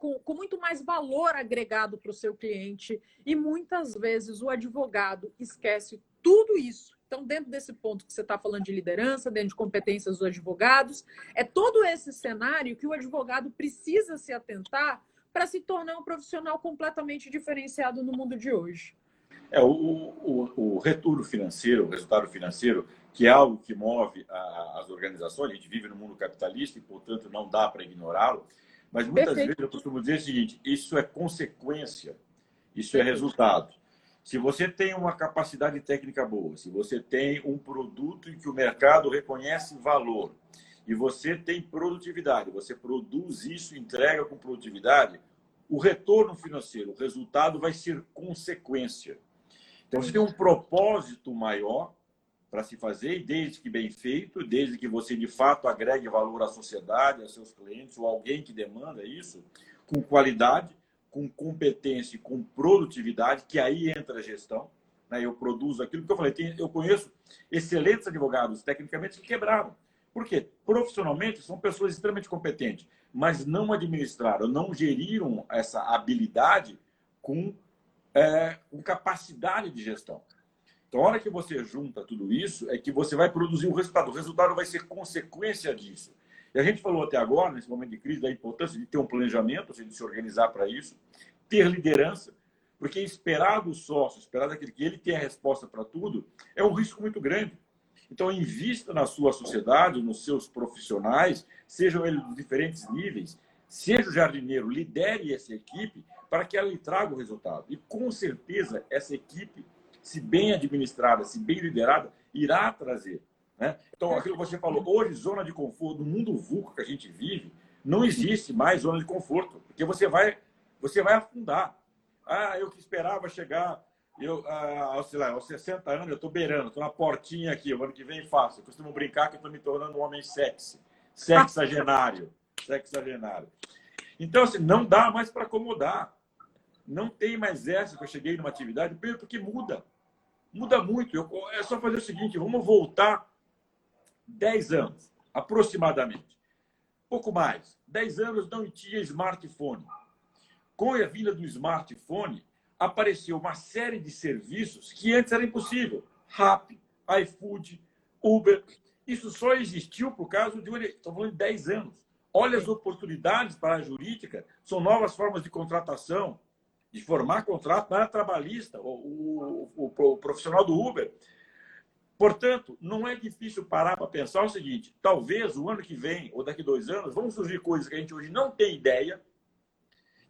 com, com muito mais valor agregado para o seu cliente. E muitas vezes o advogado esquece tudo isso. Então, dentro desse ponto que você está falando de liderança, dentro de competências dos advogados, é todo esse cenário que o advogado precisa se atentar para se tornar um profissional completamente diferenciado no mundo de hoje. É, o, o, o retorno financeiro, o resultado financeiro, que é algo que move a, as organizações, a gente vive no mundo capitalista e, portanto, não dá para ignorá-lo. Mas muitas Perfeito. vezes eu costumo dizer o seguinte: isso é consequência, isso é resultado. Se você tem uma capacidade técnica boa, se você tem um produto em que o mercado reconhece valor e você tem produtividade, você produz isso, entrega com produtividade, o retorno financeiro, o resultado vai ser consequência. Então, você tem um propósito maior para se fazer, desde que bem feito, desde que você de fato agregue valor à sociedade, aos seus clientes, ou alguém que demanda isso, com qualidade, com competência, com produtividade, que aí entra a gestão. Né? Eu produzo aquilo que eu falei, eu conheço excelentes advogados, tecnicamente, que quebraram. Por quê? Profissionalmente, são pessoas extremamente competentes, mas não administraram, não geriram essa habilidade com, é, com capacidade de gestão. Então, a hora que você junta tudo isso, é que você vai produzir o resultado. O resultado vai ser consequência disso. E a gente falou até agora, nesse momento de crise, da importância de ter um planejamento, de se organizar para isso, ter liderança, porque esperar do sócio, esperar daquele que ele tem a resposta para tudo, é um risco muito grande. Então, invista na sua sociedade, nos seus profissionais, sejam eles de diferentes níveis, seja o jardineiro, lidere essa equipe para que ela lhe traga o resultado. E, com certeza, essa equipe se bem administrada, se bem liderada, irá trazer. Né? Então, aquilo que você falou, hoje, zona de conforto, no mundo VUCA que a gente vive, não existe mais zona de conforto, porque você vai, você vai afundar. Ah, eu que esperava chegar, eu, ah, sei lá, aos 60 anos, eu estou beirando, estou na portinha aqui, o ano que vem faço. Eu costumo brincar que estou me tornando um homem sexy. Sexagenário. Sexagenário. Então, assim, não dá mais para acomodar. Não tem mais essa que eu cheguei numa atividade, porque muda. Muda muito. Eu, é só fazer o seguinte, vamos voltar 10 anos, aproximadamente. Pouco mais. 10 anos não tinha smartphone. Com a vinda do smartphone, apareceu uma série de serviços que antes era impossível. Rappi, iFood, Uber. Isso só existiu por causa de, estou falando de 10 anos. Olha as oportunidades para a jurídica, são novas formas de contratação, de formar contrato na área trabalhista, o, o, o, o profissional do Uber. Portanto, não é difícil parar para pensar o seguinte: talvez o ano que vem, ou daqui dois anos, vão surgir coisas que a gente hoje não tem ideia,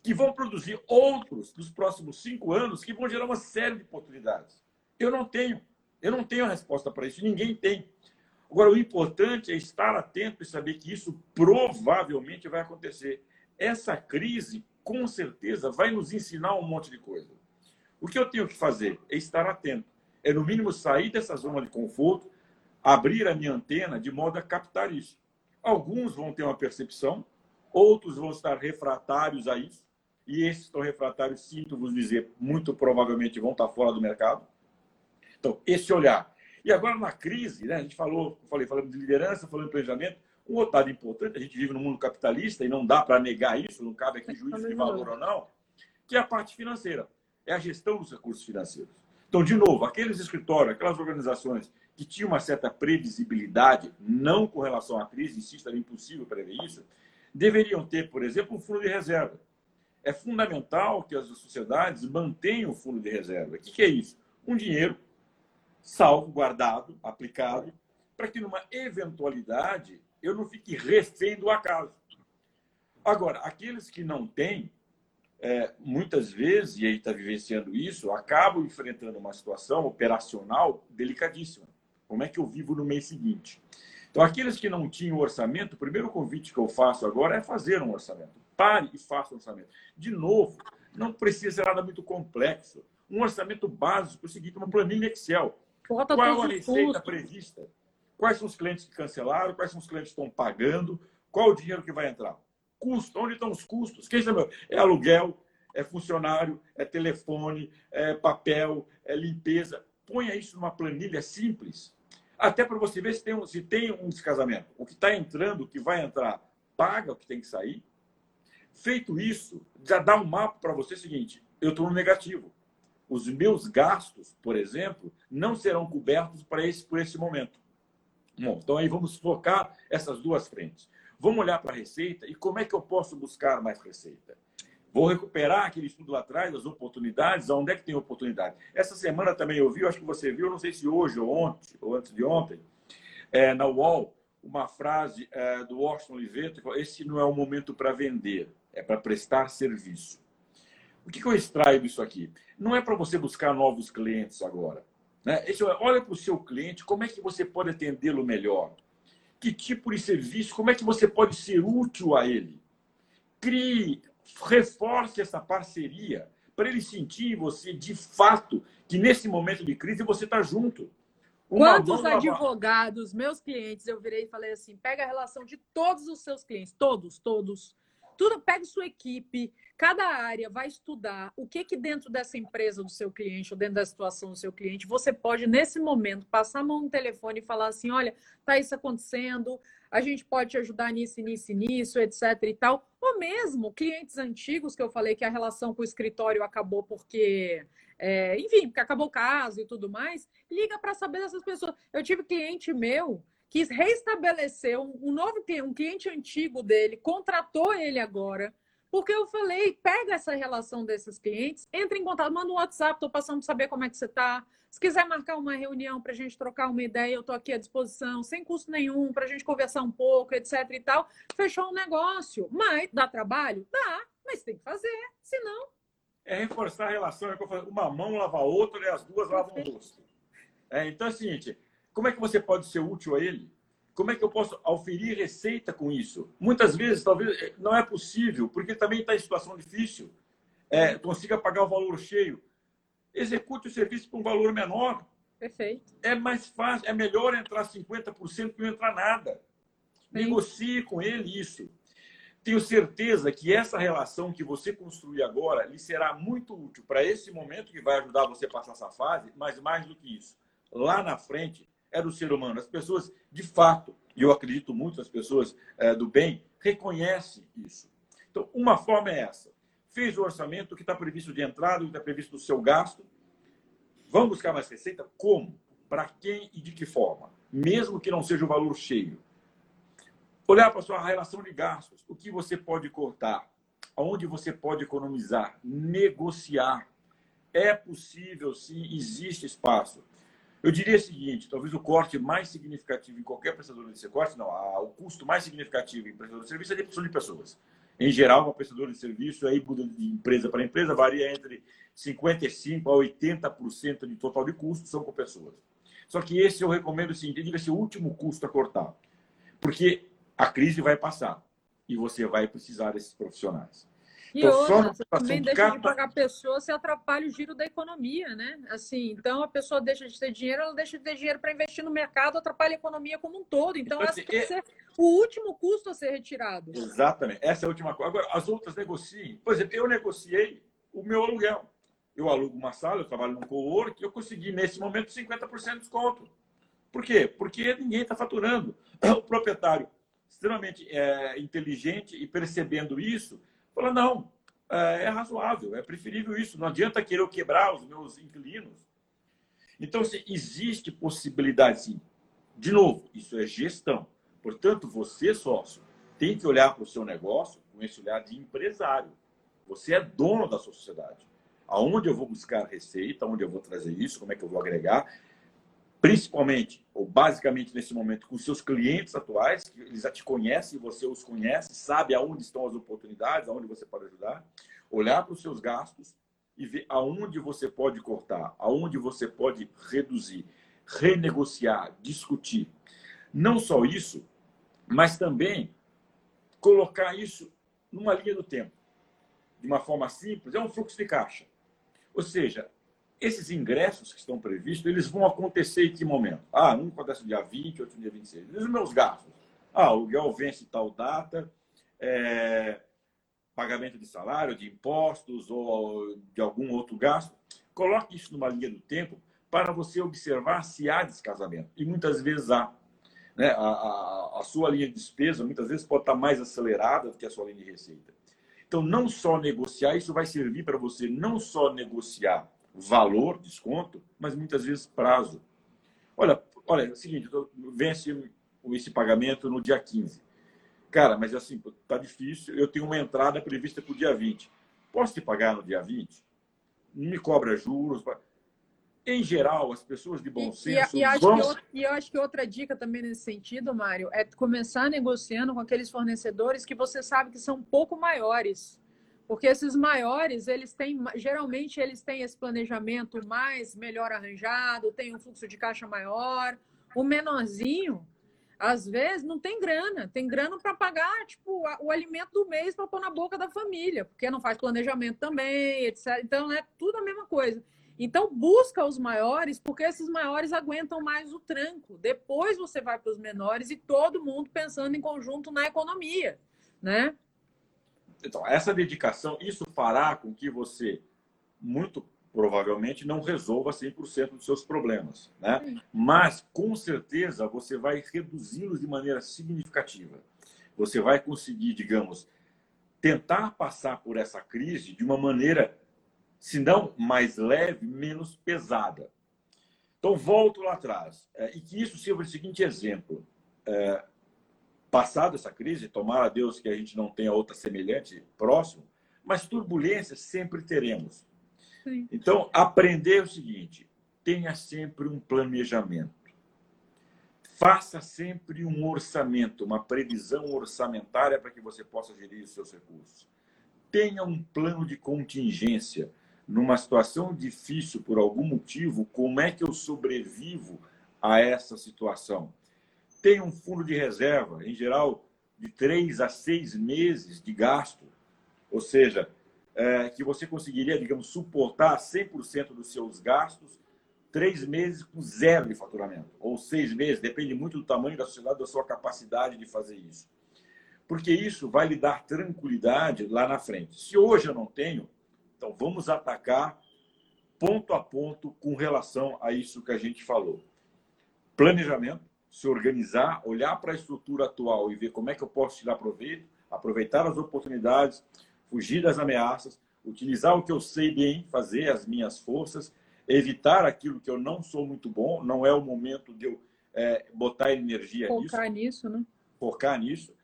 que vão produzir outros nos próximos cinco anos, que vão gerar uma série de oportunidades. Eu não tenho, eu não tenho a resposta para isso, ninguém tem. Agora, o importante é estar atento e saber que isso provavelmente vai acontecer. Essa crise, com certeza, vai nos ensinar um monte de coisa. O que eu tenho que fazer é estar atento. É, no mínimo, sair dessa zona de conforto, abrir a minha antena de modo a captar isso. Alguns vão ter uma percepção, outros vão estar refratários a isso, e esses estão refratários, sinto vos dizer, muito provavelmente vão estar fora do mercado. Então, esse olhar e agora, na crise, né, a gente falou, falei, falando de liderança, falando de planejamento, um outro dado importante, a gente vive no mundo capitalista e não dá para negar isso, não cabe aqui juízo de valor ou não, que é a parte financeira, é a gestão dos recursos financeiros. Então, de novo, aqueles escritórios, aquelas organizações que tinham uma certa previsibilidade, não com relação à crise, insisto, era impossível prever isso, deveriam ter, por exemplo, um fundo de reserva. É fundamental que as sociedades mantenham o fundo de reserva. O que é isso? Um dinheiro salvo, guardado, aplicado, para que numa eventualidade eu não fique refém do acaso. Agora, aqueles que não têm, é, muitas vezes, e aí está vivenciando isso, acabam enfrentando uma situação operacional delicadíssima. Como é que eu vivo no mês seguinte? Então, aqueles que não tinham orçamento, o primeiro convite que eu faço agora é fazer um orçamento. Pare e faça um orçamento. De novo, não precisa ser nada muito complexo. Um orçamento básico o seguinte, uma planilha Excel. Bota Qual a receita prevista? Quais são os clientes que cancelaram? Quais são os clientes que estão pagando? Qual o dinheiro que vai entrar? Custo. Onde estão os custos? Quem sabe? É aluguel, é funcionário, é telefone, é papel, é limpeza. Ponha isso numa planilha simples. Até para você ver se tem, um, se tem um descasamento. O que está entrando, o que vai entrar, paga o que tem que sair. Feito isso, já dá um mapa para você seguinte: eu estou no negativo os meus gastos, por exemplo, não serão cobertos para esse, por esse momento. Bom, então aí vamos focar essas duas frentes. Vamos olhar para a receita e como é que eu posso buscar mais receita. Vou recuperar aquele estudo lá atrás, as oportunidades, onde é que tem oportunidade. Essa semana também eu vi, acho que você viu, não sei se hoje ou ontem, ou antes de ontem, é, na UOL, uma frase é, do Washington Oliveto, esse não é o momento para vender, é para prestar serviço. O que, que eu extraio disso aqui? Não é para você buscar novos clientes agora. Né? Esse, olha para o seu cliente, como é que você pode atendê-lo melhor? Que tipo de serviço, como é que você pode ser útil a ele? Crie, reforce essa parceria para ele sentir você, de fato, que nesse momento de crise você está junto. Uma Quantos advogados, meus clientes, eu virei e falei assim: pega a relação de todos os seus clientes, todos, todos. Tudo, pega sua equipe, cada área vai estudar o que que dentro dessa empresa do seu cliente ou dentro da situação do seu cliente você pode nesse momento passar a mão no telefone e falar assim, olha, tá isso acontecendo, a gente pode te ajudar nisso, nisso, nisso, etc e tal. Ou mesmo clientes antigos que eu falei que a relação com o escritório acabou porque é, enfim, porque acabou o caso e tudo mais, liga para saber dessas pessoas. Eu tive cliente meu que reestabeleceu um novo cliente, um cliente antigo dele, contratou ele agora, porque eu falei, pega essa relação desses clientes, entra em contato, manda um WhatsApp, estou passando para saber como é que você está. Se quiser marcar uma reunião para a gente trocar uma ideia, eu estou aqui à disposição, sem custo nenhum, para a gente conversar um pouco, etc e tal. Fechou um negócio. Mas dá trabalho? Dá, mas tem que fazer, senão... É reforçar a relação, é uma mão lava a outra e as duas lavam o rosto. É, então é o seguinte, como é que você pode ser útil a ele? Como é que eu posso oferir receita com isso? Muitas vezes, talvez, eh, não é possível, porque também está em situação difícil. É, consiga pagar o valor cheio. Execute o serviço por um valor menor. Perfeito. É mais fácil, é melhor entrar 50% que não entrar nada. Negocie com ele isso. Tenho certeza que essa relação que você construir agora lhe será muito útil para esse momento que vai ajudar você a passar essa fase, mas mais do que isso, lá na frente é do ser humano. As pessoas, de fato, e eu acredito muito, as pessoas é, do bem, reconhecem isso. Então, uma forma é essa. Fez o orçamento, o que está previsto de entrada, o que está previsto do seu gasto. Vamos buscar mais receita? Como? Para quem e de que forma? Mesmo que não seja o valor cheio. Olhar para a sua relação de gastos. O que você pode cortar? Onde você pode economizar? Negociar. É possível, sim, existe espaço. Eu diria o seguinte: talvez o corte mais significativo em qualquer prestador de serviço, não, o custo mais significativo em prestador de serviço é a de pessoas. Em geral, uma prestadora de serviço, aí de empresa para empresa, varia entre 55% a 80% de total de custo são com pessoas. Só que esse eu recomendo, assim, deve ser o último custo a cortar. Porque a crise vai passar e você vai precisar desses profissionais. E então, outra, você também deixa de, de pagar a pessoa, você atrapalha o giro da economia, né? Assim, então a pessoa deixa de ter dinheiro, ela deixa de ter dinheiro para investir no mercado, atrapalha a economia como um todo. Então, então esse assim, ser o último custo a ser retirado. Exatamente, essa é a última coisa. Agora, as outras negociem. Por exemplo, eu negociei o meu aluguel. Eu alugo uma sala, eu trabalho num co-work, eu consegui, nesse momento, 50% de desconto. Por quê? Porque ninguém está faturando. O proprietário, extremamente é, inteligente e percebendo isso, Fala, não, é, é razoável, é preferível isso. Não adianta querer quebrar os meus inquilinos. Então, se existe possibilidade, sim. De novo, isso é gestão. Portanto, você, sócio, tem que olhar para o seu negócio com esse olhar de empresário. Você é dono da sua sociedade. Aonde eu vou buscar receita, aonde eu vou trazer isso, como é que eu vou agregar principalmente ou basicamente nesse momento com seus clientes atuais, que eles já te conhecem, você os conhece, sabe aonde estão as oportunidades, aonde você pode ajudar, olhar para os seus gastos e ver aonde você pode cortar, aonde você pode reduzir, renegociar, discutir. Não só isso, mas também colocar isso numa linha do tempo. De uma forma simples, é um fluxo de caixa. Ou seja, esses ingressos que estão previstos, eles vão acontecer em que momento? Ah, um acontece dia 20, outro dia 26. E os meus gastos? Ah, o aluguel vence tal data, é, pagamento de salário, de impostos ou de algum outro gasto. Coloque isso numa linha do tempo para você observar se há descasamento. E muitas vezes há. Né? A, a, a sua linha de despesa muitas vezes pode estar mais acelerada do que a sua linha de receita. Então, não só negociar, isso vai servir para você não só negociar valor, desconto, mas muitas vezes prazo. Olha, olha, é o seguinte, vence esse pagamento no dia 15. Cara, mas assim, tá difícil, eu tenho uma entrada prevista para o dia 20. Posso te pagar no dia 20? Não me cobra juros. Em geral, as pessoas de bom senso. E, e, acho vão... outra, e eu acho que outra dica também nesse sentido, Mário, é começar negociando com aqueles fornecedores que você sabe que são um pouco maiores. Porque esses maiores, eles têm, geralmente eles têm esse planejamento mais melhor arranjado, tem um fluxo de caixa maior. O menorzinho, às vezes, não tem grana, tem grana para pagar, tipo, o alimento do mês para pôr na boca da família, porque não faz planejamento também, etc. Então, é tudo a mesma coisa. Então, busca os maiores, porque esses maiores aguentam mais o tranco. Depois você vai para os menores e todo mundo pensando em conjunto na economia, né? Então, essa dedicação, isso fará com que você, muito provavelmente, não resolva 100% dos seus problemas. Né? Mas, com certeza, você vai reduzi-los de maneira significativa. Você vai conseguir, digamos, tentar passar por essa crise de uma maneira, se não mais leve, menos pesada. Então, volto lá atrás. É, e que isso sirva de seguinte exemplo. É, passado essa crise, tomara a Deus que a gente não tenha outra semelhante próximo, mas turbulências sempre teremos. Sim. Então, aprender o seguinte: tenha sempre um planejamento. Faça sempre um orçamento, uma previsão orçamentária para que você possa gerir os seus recursos. Tenha um plano de contingência. Numa situação difícil por algum motivo, como é que eu sobrevivo a essa situação? Tem um fundo de reserva, em geral, de três a seis meses de gasto, ou seja, é, que você conseguiria, digamos, suportar 100% dos seus gastos três meses com zero de faturamento, ou seis meses, depende muito do tamanho da sociedade, da sua capacidade de fazer isso. Porque isso vai lhe dar tranquilidade lá na frente. Se hoje eu não tenho, então vamos atacar ponto a ponto com relação a isso que a gente falou. Planejamento, se organizar, olhar para a estrutura atual e ver como é que eu posso tirar proveito, aproveitar as oportunidades, fugir das ameaças, utilizar o que eu sei bem, fazer as minhas forças, evitar aquilo que eu não sou muito bom, não é o momento de eu é, botar energia Focar nisso. Focar nisso, né? Focar nisso.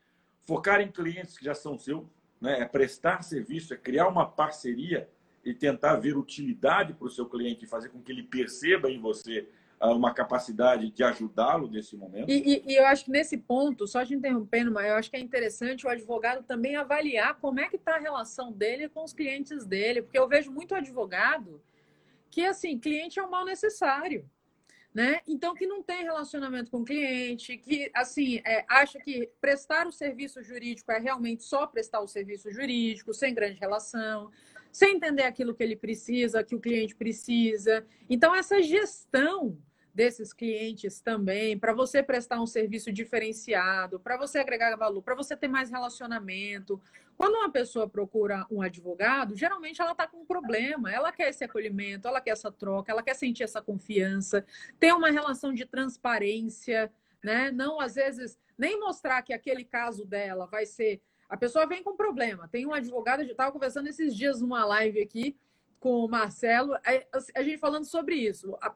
Focar em clientes que já são seus, né? é prestar serviço, é criar uma parceria e tentar ver utilidade para o seu cliente, fazer com que ele perceba em você uma capacidade de ajudá-lo nesse momento. E, e, e, eu acho que nesse ponto, só te interrompendo, mas eu acho que é interessante o advogado também avaliar como é que está a relação dele com os clientes dele, porque eu vejo muito advogado que, assim, cliente é um mal necessário. Né? Então, que não tem relacionamento com o cliente, que assim é, acha que prestar o serviço jurídico é realmente só prestar o serviço jurídico, sem grande relação, sem entender aquilo que ele precisa, que o cliente precisa. Então, essa gestão desses clientes também, para você prestar um serviço diferenciado, para você agregar valor, para você ter mais relacionamento. Quando uma pessoa procura um advogado, geralmente ela está com um problema, ela quer esse acolhimento, ela quer essa troca, ela quer sentir essa confiança, ter uma relação de transparência, né? Não, às vezes, nem mostrar que aquele caso dela vai ser. A pessoa vem com problema. Tem um advogado, eu estava conversando esses dias numa live aqui, com o Marcelo, a, gente falando sobre isso. A,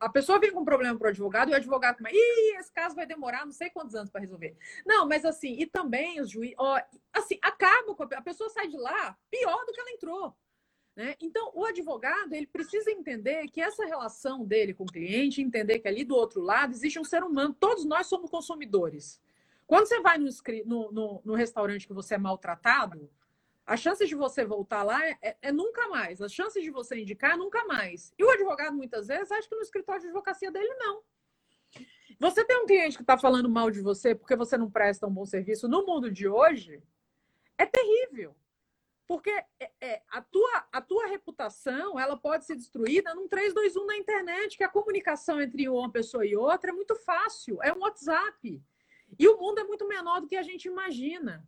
a pessoa vem com um problema para o advogado e o advogado fala, ih, esse caso vai demorar não sei quantos anos para resolver. Não, mas assim, e também os juízes, assim, acaba com a, a pessoa sai de lá pior do que ela entrou. Né? Então, o advogado ele precisa entender que essa relação dele com o cliente, entender que ali do outro lado existe um ser humano, todos nós somos consumidores. Quando você vai no, no, no, no restaurante que você é maltratado, a chance de você voltar lá é, é, nunca mais. As chances de você indicar é nunca mais. E o advogado, muitas vezes, acha que no escritório de advocacia dele, não. Você tem um cliente que está falando mal de você porque você não presta um bom serviço no mundo de hoje, é terrível. Porque é, é, a, tua, a tua reputação ela pode ser destruída num 321 na internet, que a comunicação entre uma pessoa e outra é muito fácil, é um WhatsApp. E o mundo é muito menor do que a gente imagina.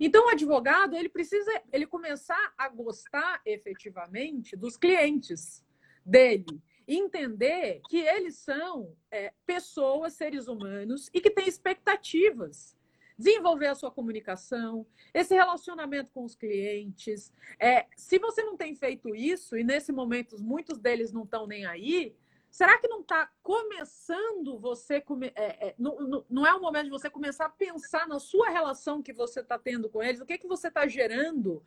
Então, o advogado ele precisa ele começar a gostar efetivamente dos clientes dele, entender que eles são é, pessoas, seres humanos e que têm expectativas. Desenvolver a sua comunicação, esse relacionamento com os clientes. É, se você não tem feito isso, e nesse momento muitos deles não estão nem aí, Será que não está começando você. Come... É, é, não, não, é o momento de você começar a pensar na sua relação que você está tendo com eles? O que, que você está gerando,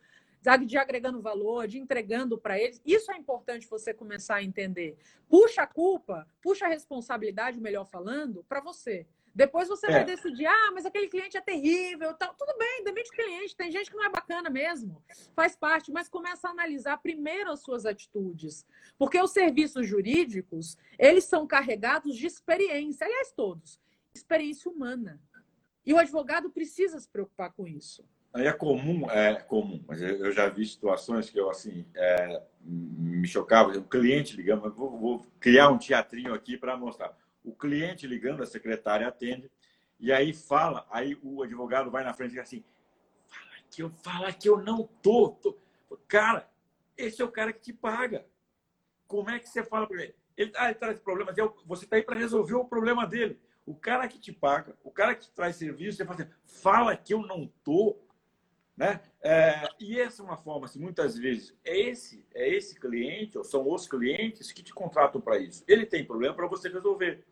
de agregando valor, de entregando para eles? Isso é importante você começar a entender. Puxa a culpa, puxa a responsabilidade, melhor falando, para você. Depois você é. vai decidir, ah, mas aquele cliente é terrível, tal. tudo bem, demite o cliente, tem gente que não é bacana mesmo, faz parte, mas começa a analisar primeiro as suas atitudes, porque os serviços jurídicos, eles são carregados de experiência, aliás, todos, experiência humana. E o advogado precisa se preocupar com isso. Aí é comum, é comum, mas eu já vi situações que eu, assim, é, me chocava, o cliente ligando, vou, vou criar um teatrinho aqui para mostrar o cliente ligando, a secretária atende, e aí fala, aí o advogado vai na frente e assim, fala que eu, fala que eu não tô, tô. Cara, esse é o cara que te paga. Como é que você fala para ele? Ele, ah, ele traz problemas, você está aí para resolver o problema dele. O cara que te paga, o cara que te traz serviço, você fala assim, fala que eu não tô, né? É, e essa é uma forma, assim, muitas vezes, é esse, é esse cliente, ou são os clientes que te contratam para isso. Ele tem problema para você resolver.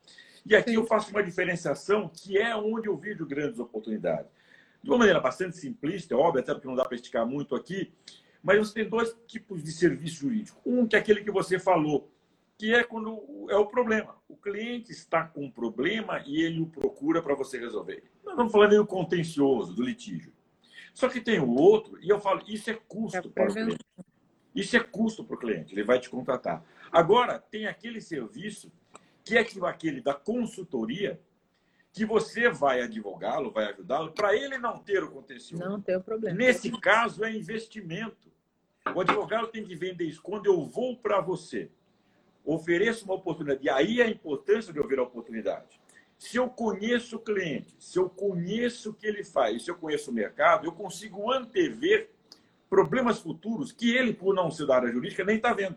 E aqui eu faço uma diferenciação que é onde eu vejo grandes oportunidades. De uma maneira bastante simplista, é óbvio, até porque não dá para esticar muito aqui, mas você tem dois tipos de serviço jurídico. Um que é aquele que você falou, que é quando é o problema. O cliente está com um problema e ele o procura para você resolver. Nós estamos falando do contencioso, do litígio. Só que tem o outro, e eu falo, isso é custo é para o cliente. Isso é custo para o cliente, ele vai te contratar. Agora, tem aquele serviço que é aquele da consultoria, que você vai advogá-lo, vai ajudá-lo, para ele não ter o contencioso. Não ter o problema. Nesse caso, é investimento. O advogado tem que vender isso. Quando eu vou para você, ofereço uma oportunidade. E aí a importância de eu ver a oportunidade. Se eu conheço o cliente, se eu conheço o que ele faz, se eu conheço o mercado, eu consigo antever problemas futuros que ele, por não ser da área jurídica, nem está vendo.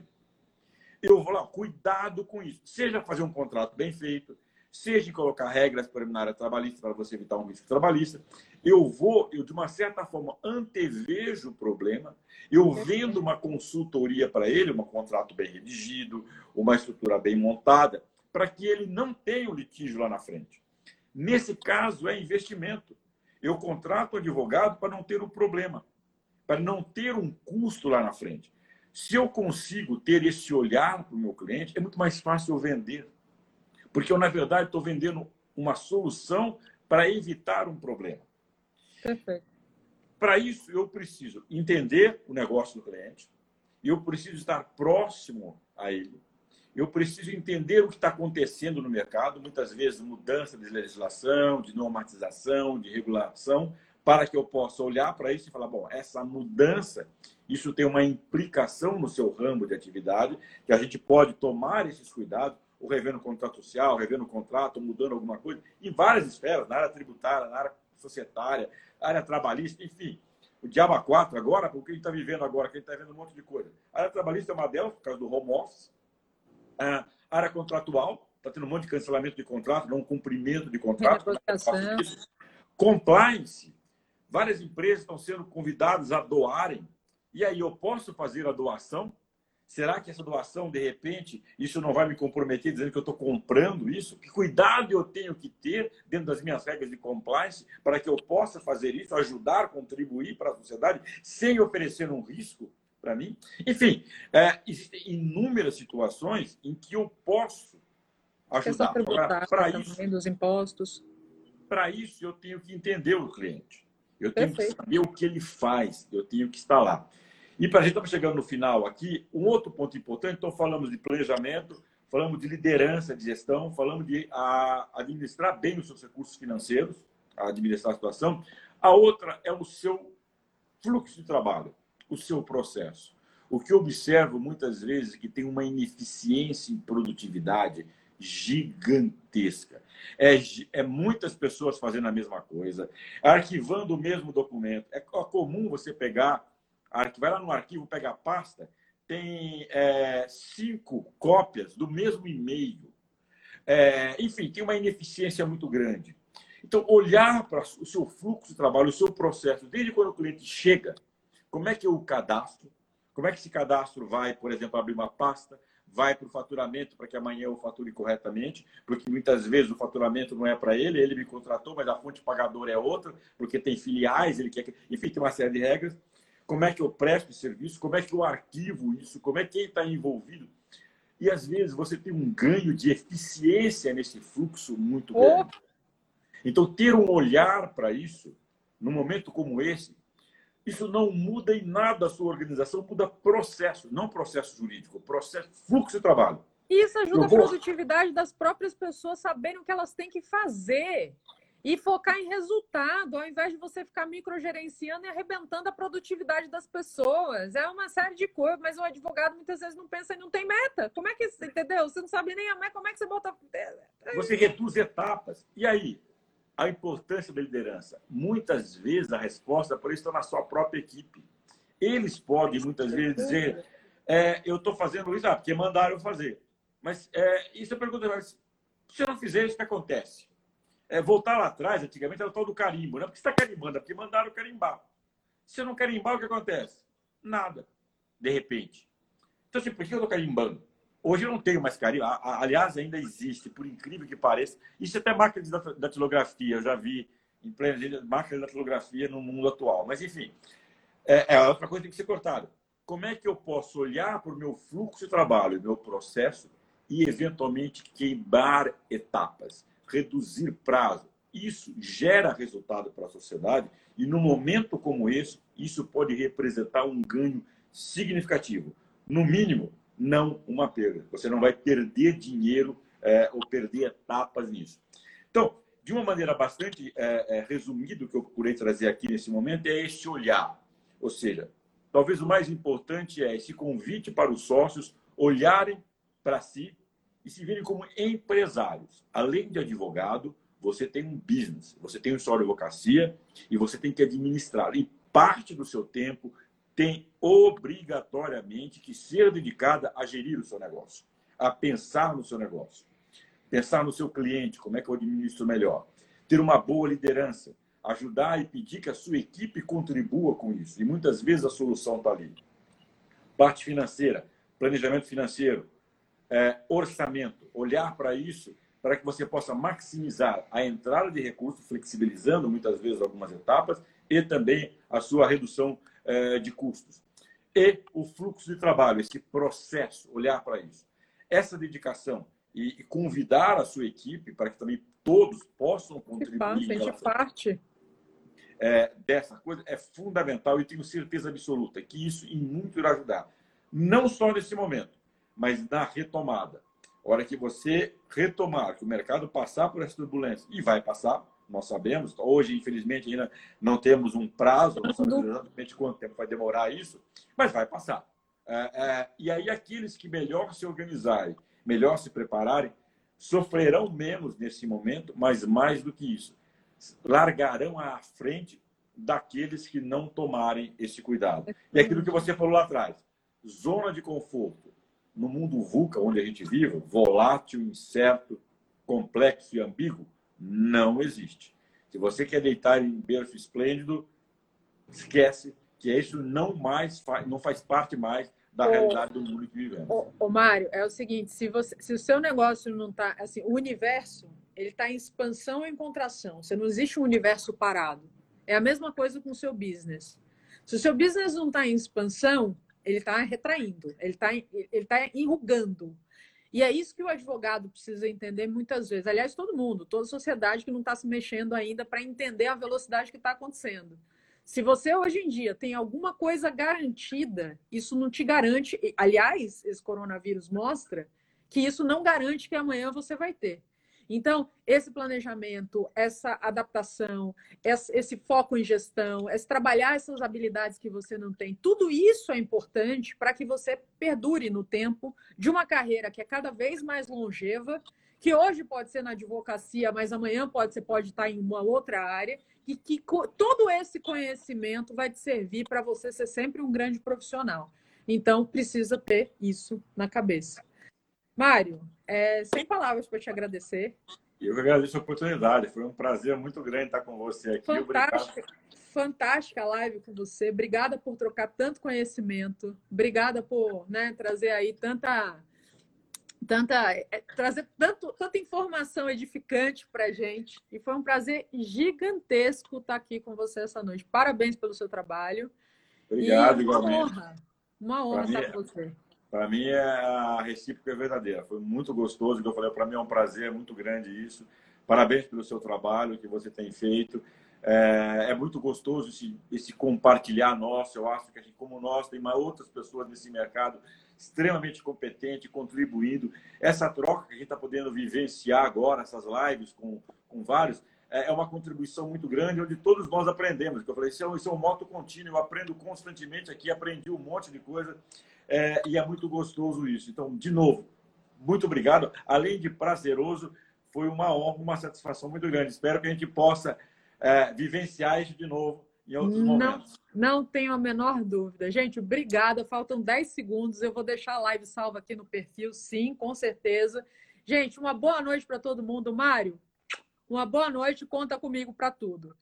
Eu vou lá, cuidado com isso. Seja fazer um contrato bem feito, seja colocar regras área trabalhista para você evitar um risco trabalhista. Eu vou, eu de uma certa forma antevejo o problema, eu vendo uma consultoria para ele, um contrato bem redigido, uma estrutura bem montada, para que ele não tenha o litígio lá na frente. Nesse caso, é investimento. Eu contrato o advogado para não ter o um problema, para não ter um custo lá na frente. Se eu consigo ter esse olhar para o meu cliente, é muito mais fácil eu vender. Porque eu, na verdade, estou vendendo uma solução para evitar um problema. Perfeito. Para isso, eu preciso entender o negócio do cliente, eu preciso estar próximo a ele, eu preciso entender o que está acontecendo no mercado, muitas vezes mudança de legislação, de normatização, de regulação, para que eu possa olhar para isso e falar: bom, essa mudança, isso tem uma implicação no seu ramo de atividade, que a gente pode tomar esses cuidados, ou revendo o contrato social, revendo o contrato, mudando alguma coisa, em várias esferas, na área tributária, na área societária, na área trabalhista, enfim. O Diaba 4 agora, o que a gente está vivendo agora, que a gente está vendo um monte de coisa. A área trabalhista é uma delas, por causa do home office. A área contratual, está tendo um monte de cancelamento de contrato, não cumprimento de contrato. Compliance. Várias empresas estão sendo convidadas a doarem. E aí, eu posso fazer a doação Será que essa doação, de repente, isso não vai me comprometer dizendo que eu estou comprando isso? Que cuidado eu tenho que ter dentro das minhas regras de compliance para que eu possa fazer isso, ajudar, contribuir para a sociedade, sem oferecer um risco para mim? Enfim, é, existem inúmeras situações em que eu posso ajudar. Para isso, dos impostos. Para isso, eu tenho que entender o cliente. Eu tenho Perfeito. que saber o que ele faz, eu tenho que estar lá. E para a gente, estamos chegando no final aqui, um outro ponto importante, então falamos de planejamento, falamos de liderança, de gestão, falamos de a, administrar bem os seus recursos financeiros, administrar a situação. A outra é o seu fluxo de trabalho, o seu processo. O que observo muitas vezes é que tem uma ineficiência em produtividade gigantesca. É, é muitas pessoas fazendo a mesma coisa, arquivando o mesmo documento. É comum você pegar vai lá no arquivo, pega a pasta, tem é, cinco cópias do mesmo e-mail. É, enfim, tem uma ineficiência muito grande. Então, olhar para o seu fluxo de trabalho, o seu processo, desde quando o cliente chega, como é que eu o cadastro, como é que esse cadastro vai, por exemplo, abrir uma pasta, vai para o faturamento para que amanhã eu fature corretamente, porque muitas vezes o faturamento não é para ele, ele me contratou, mas a fonte pagadora é outra, porque tem filiais, ele quer. Enfim, tem uma série de regras como é que eu presto serviço, como é que eu arquivo isso, como é que está envolvido. E às vezes você tem um ganho de eficiência nesse fluxo muito grande. Então, ter um olhar para isso, num momento como esse, isso não muda em nada a sua organização, muda processo, não processo jurídico, processo, fluxo de trabalho. Isso ajuda vou... a produtividade das próprias pessoas saberem o que elas têm que fazer e focar em resultado, ao invés de você ficar microgerenciando e arrebentando a produtividade das pessoas. É uma série de coisas, mas o advogado muitas vezes não pensa e não tem meta. Como é que, entendeu? Você não sabe nem a meta, como é que você bota. Você reduz etapas. E aí? A importância da liderança. Muitas vezes a resposta por isso está na sua própria equipe. Eles podem muitas vezes dizer: é, eu estou fazendo isso ah, porque mandaram fazer. Mas é, isso é pergunta: se eu não fizer isso, o que acontece? é, voltar lá atrás, antigamente era o tal do carimbo, né? Por que você está carimbando? É porque mandaram carimbar. Se você não carimbar, o que acontece? Nada, de repente. Então, assim, por que eu estou carimbando? Hoje eu não tenho mais carimbo. Aliás, ainda existe, por incrível que pareça. Isso é até máquina de datilografia, eu já vi em plena máquina de datilografia no mundo atual. Mas, enfim, é, é outra coisa que tem que ser cortada. Como é que eu posso olhar para o meu fluxo de trabalho, meu processo, e eventualmente queimar etapas? reduzir prazo. Isso gera resultado para a sociedade e, no momento como esse, isso pode representar um ganho significativo. No mínimo, não uma perda. Você não vai perder dinheiro é, ou perder etapas nisso. Então, de uma maneira bastante é, é, resumida, o que eu procurei trazer aqui nesse momento é esse olhar. Ou seja, talvez o mais importante é esse convite para os sócios olharem para si e se virem como empresários. Além de advogado, você tem um business, você tem uma de advocacia e você tem que administrar. E parte do seu tempo tem obrigatoriamente que ser dedicada a gerir o seu negócio, a pensar no seu negócio, pensar no seu cliente, como é que eu administro melhor, ter uma boa liderança, ajudar e pedir que a sua equipe contribua com isso. E muitas vezes a solução está ali. Parte financeira, planejamento financeiro, é, orçamento, olhar para isso para que você possa maximizar a entrada de recursos, flexibilizando muitas vezes algumas etapas e também a sua redução de custos. E o fluxo de trabalho, esse processo, olhar para isso. Essa dedicação e, convidar a sua equipe para que também todos possam contribuir. Faça, parte. É, dessa coisa é fundamental e tenho certeza absoluta que isso em muito irá ajudar. Não só nesse momento, mas na retomada. A hora que você retomar, que o mercado passar por essa turbulência, e vai passar, nós sabemos, hoje, infelizmente, ainda não temos um prazo, não sabemos exatamente quanto tempo vai demorar isso, mas vai passar. É, é, e aí, aqueles que melhor se organizarem, melhor se prepararem, sofrerão menos nesse momento, mas mais do que isso, largarão à frente daqueles que não tomarem esse cuidado. E aquilo que você falou lá atrás, zona de conforto no mundo VUCA, onde a gente vive, volátil, incerto, complexo e ambíguo, não existe. Se você quer deitar em berço esplêndido, esquece que isso não mais faz, não faz parte mais da ô, realidade do mundo que vivemos. Ô, ô, Mário, é o seguinte, se, você, se o seu negócio não está, assim, o universo, ele está em expansão ou em contração. Você não existe um universo parado. É a mesma coisa com o seu business. Se o seu business não está em expansão, ele está retraindo, ele está ele tá enrugando. E é isso que o advogado precisa entender muitas vezes. Aliás, todo mundo, toda sociedade que não está se mexendo ainda para entender a velocidade que está acontecendo. Se você hoje em dia tem alguma coisa garantida, isso não te garante. Aliás, esse coronavírus mostra que isso não garante que amanhã você vai ter. Então, esse planejamento, essa adaptação, esse foco em gestão, esse trabalhar essas habilidades que você não tem, tudo isso é importante para que você perdure no tempo de uma carreira que é cada vez mais longeva, que hoje pode ser na advocacia, mas amanhã pode você pode estar em uma outra área e que todo esse conhecimento vai te servir para você ser sempre um grande profissional. Então, precisa ter isso na cabeça. Mário, é, sem palavras para te agradecer. Eu agradeço a oportunidade. Foi um prazer muito grande estar com você aqui. Fantástica, fantástica live com você. Obrigada por trocar tanto conhecimento. Obrigada por né, trazer aí tanta, tanta, é, trazer tanto, tanta informação edificante para gente. E foi um prazer gigantesco estar aqui com você essa noite. Parabéns pelo seu trabalho. Obrigado, e uma igualmente. Honra, uma honra estar é com você. Para mim, é a recíproca é verdadeira. Foi muito gostoso, que eu falei, para mim é um prazer muito grande isso. Parabéns pelo seu trabalho que você tem feito. É, é muito gostoso esse, esse, compartilhar nosso. Eu acho que a gente, como nós, tem mais outras pessoas nesse mercado extremamente competente, contribuindo. Essa troca que a gente está podendo vivenciar agora, essas lives com, com vários, é, é uma contribuição muito grande, onde todos nós aprendemos. Eu falei, isso é, um, isso é um moto contínuo, eu aprendo constantemente aqui, aprendi um monte de coisa. É, e é muito gostoso isso. Então, de novo, muito obrigado. Além de prazeroso, foi uma honra, uma satisfação muito grande. Espero que a gente possa é, vivenciar isso de novo em outros não, momentos. Não tenho a menor dúvida. Gente, obrigada. Faltam 10 segundos. Eu vou deixar a live salva aqui no perfil, sim, com certeza. Gente, uma boa noite para todo mundo. Mário, uma boa noite. Conta comigo para tudo.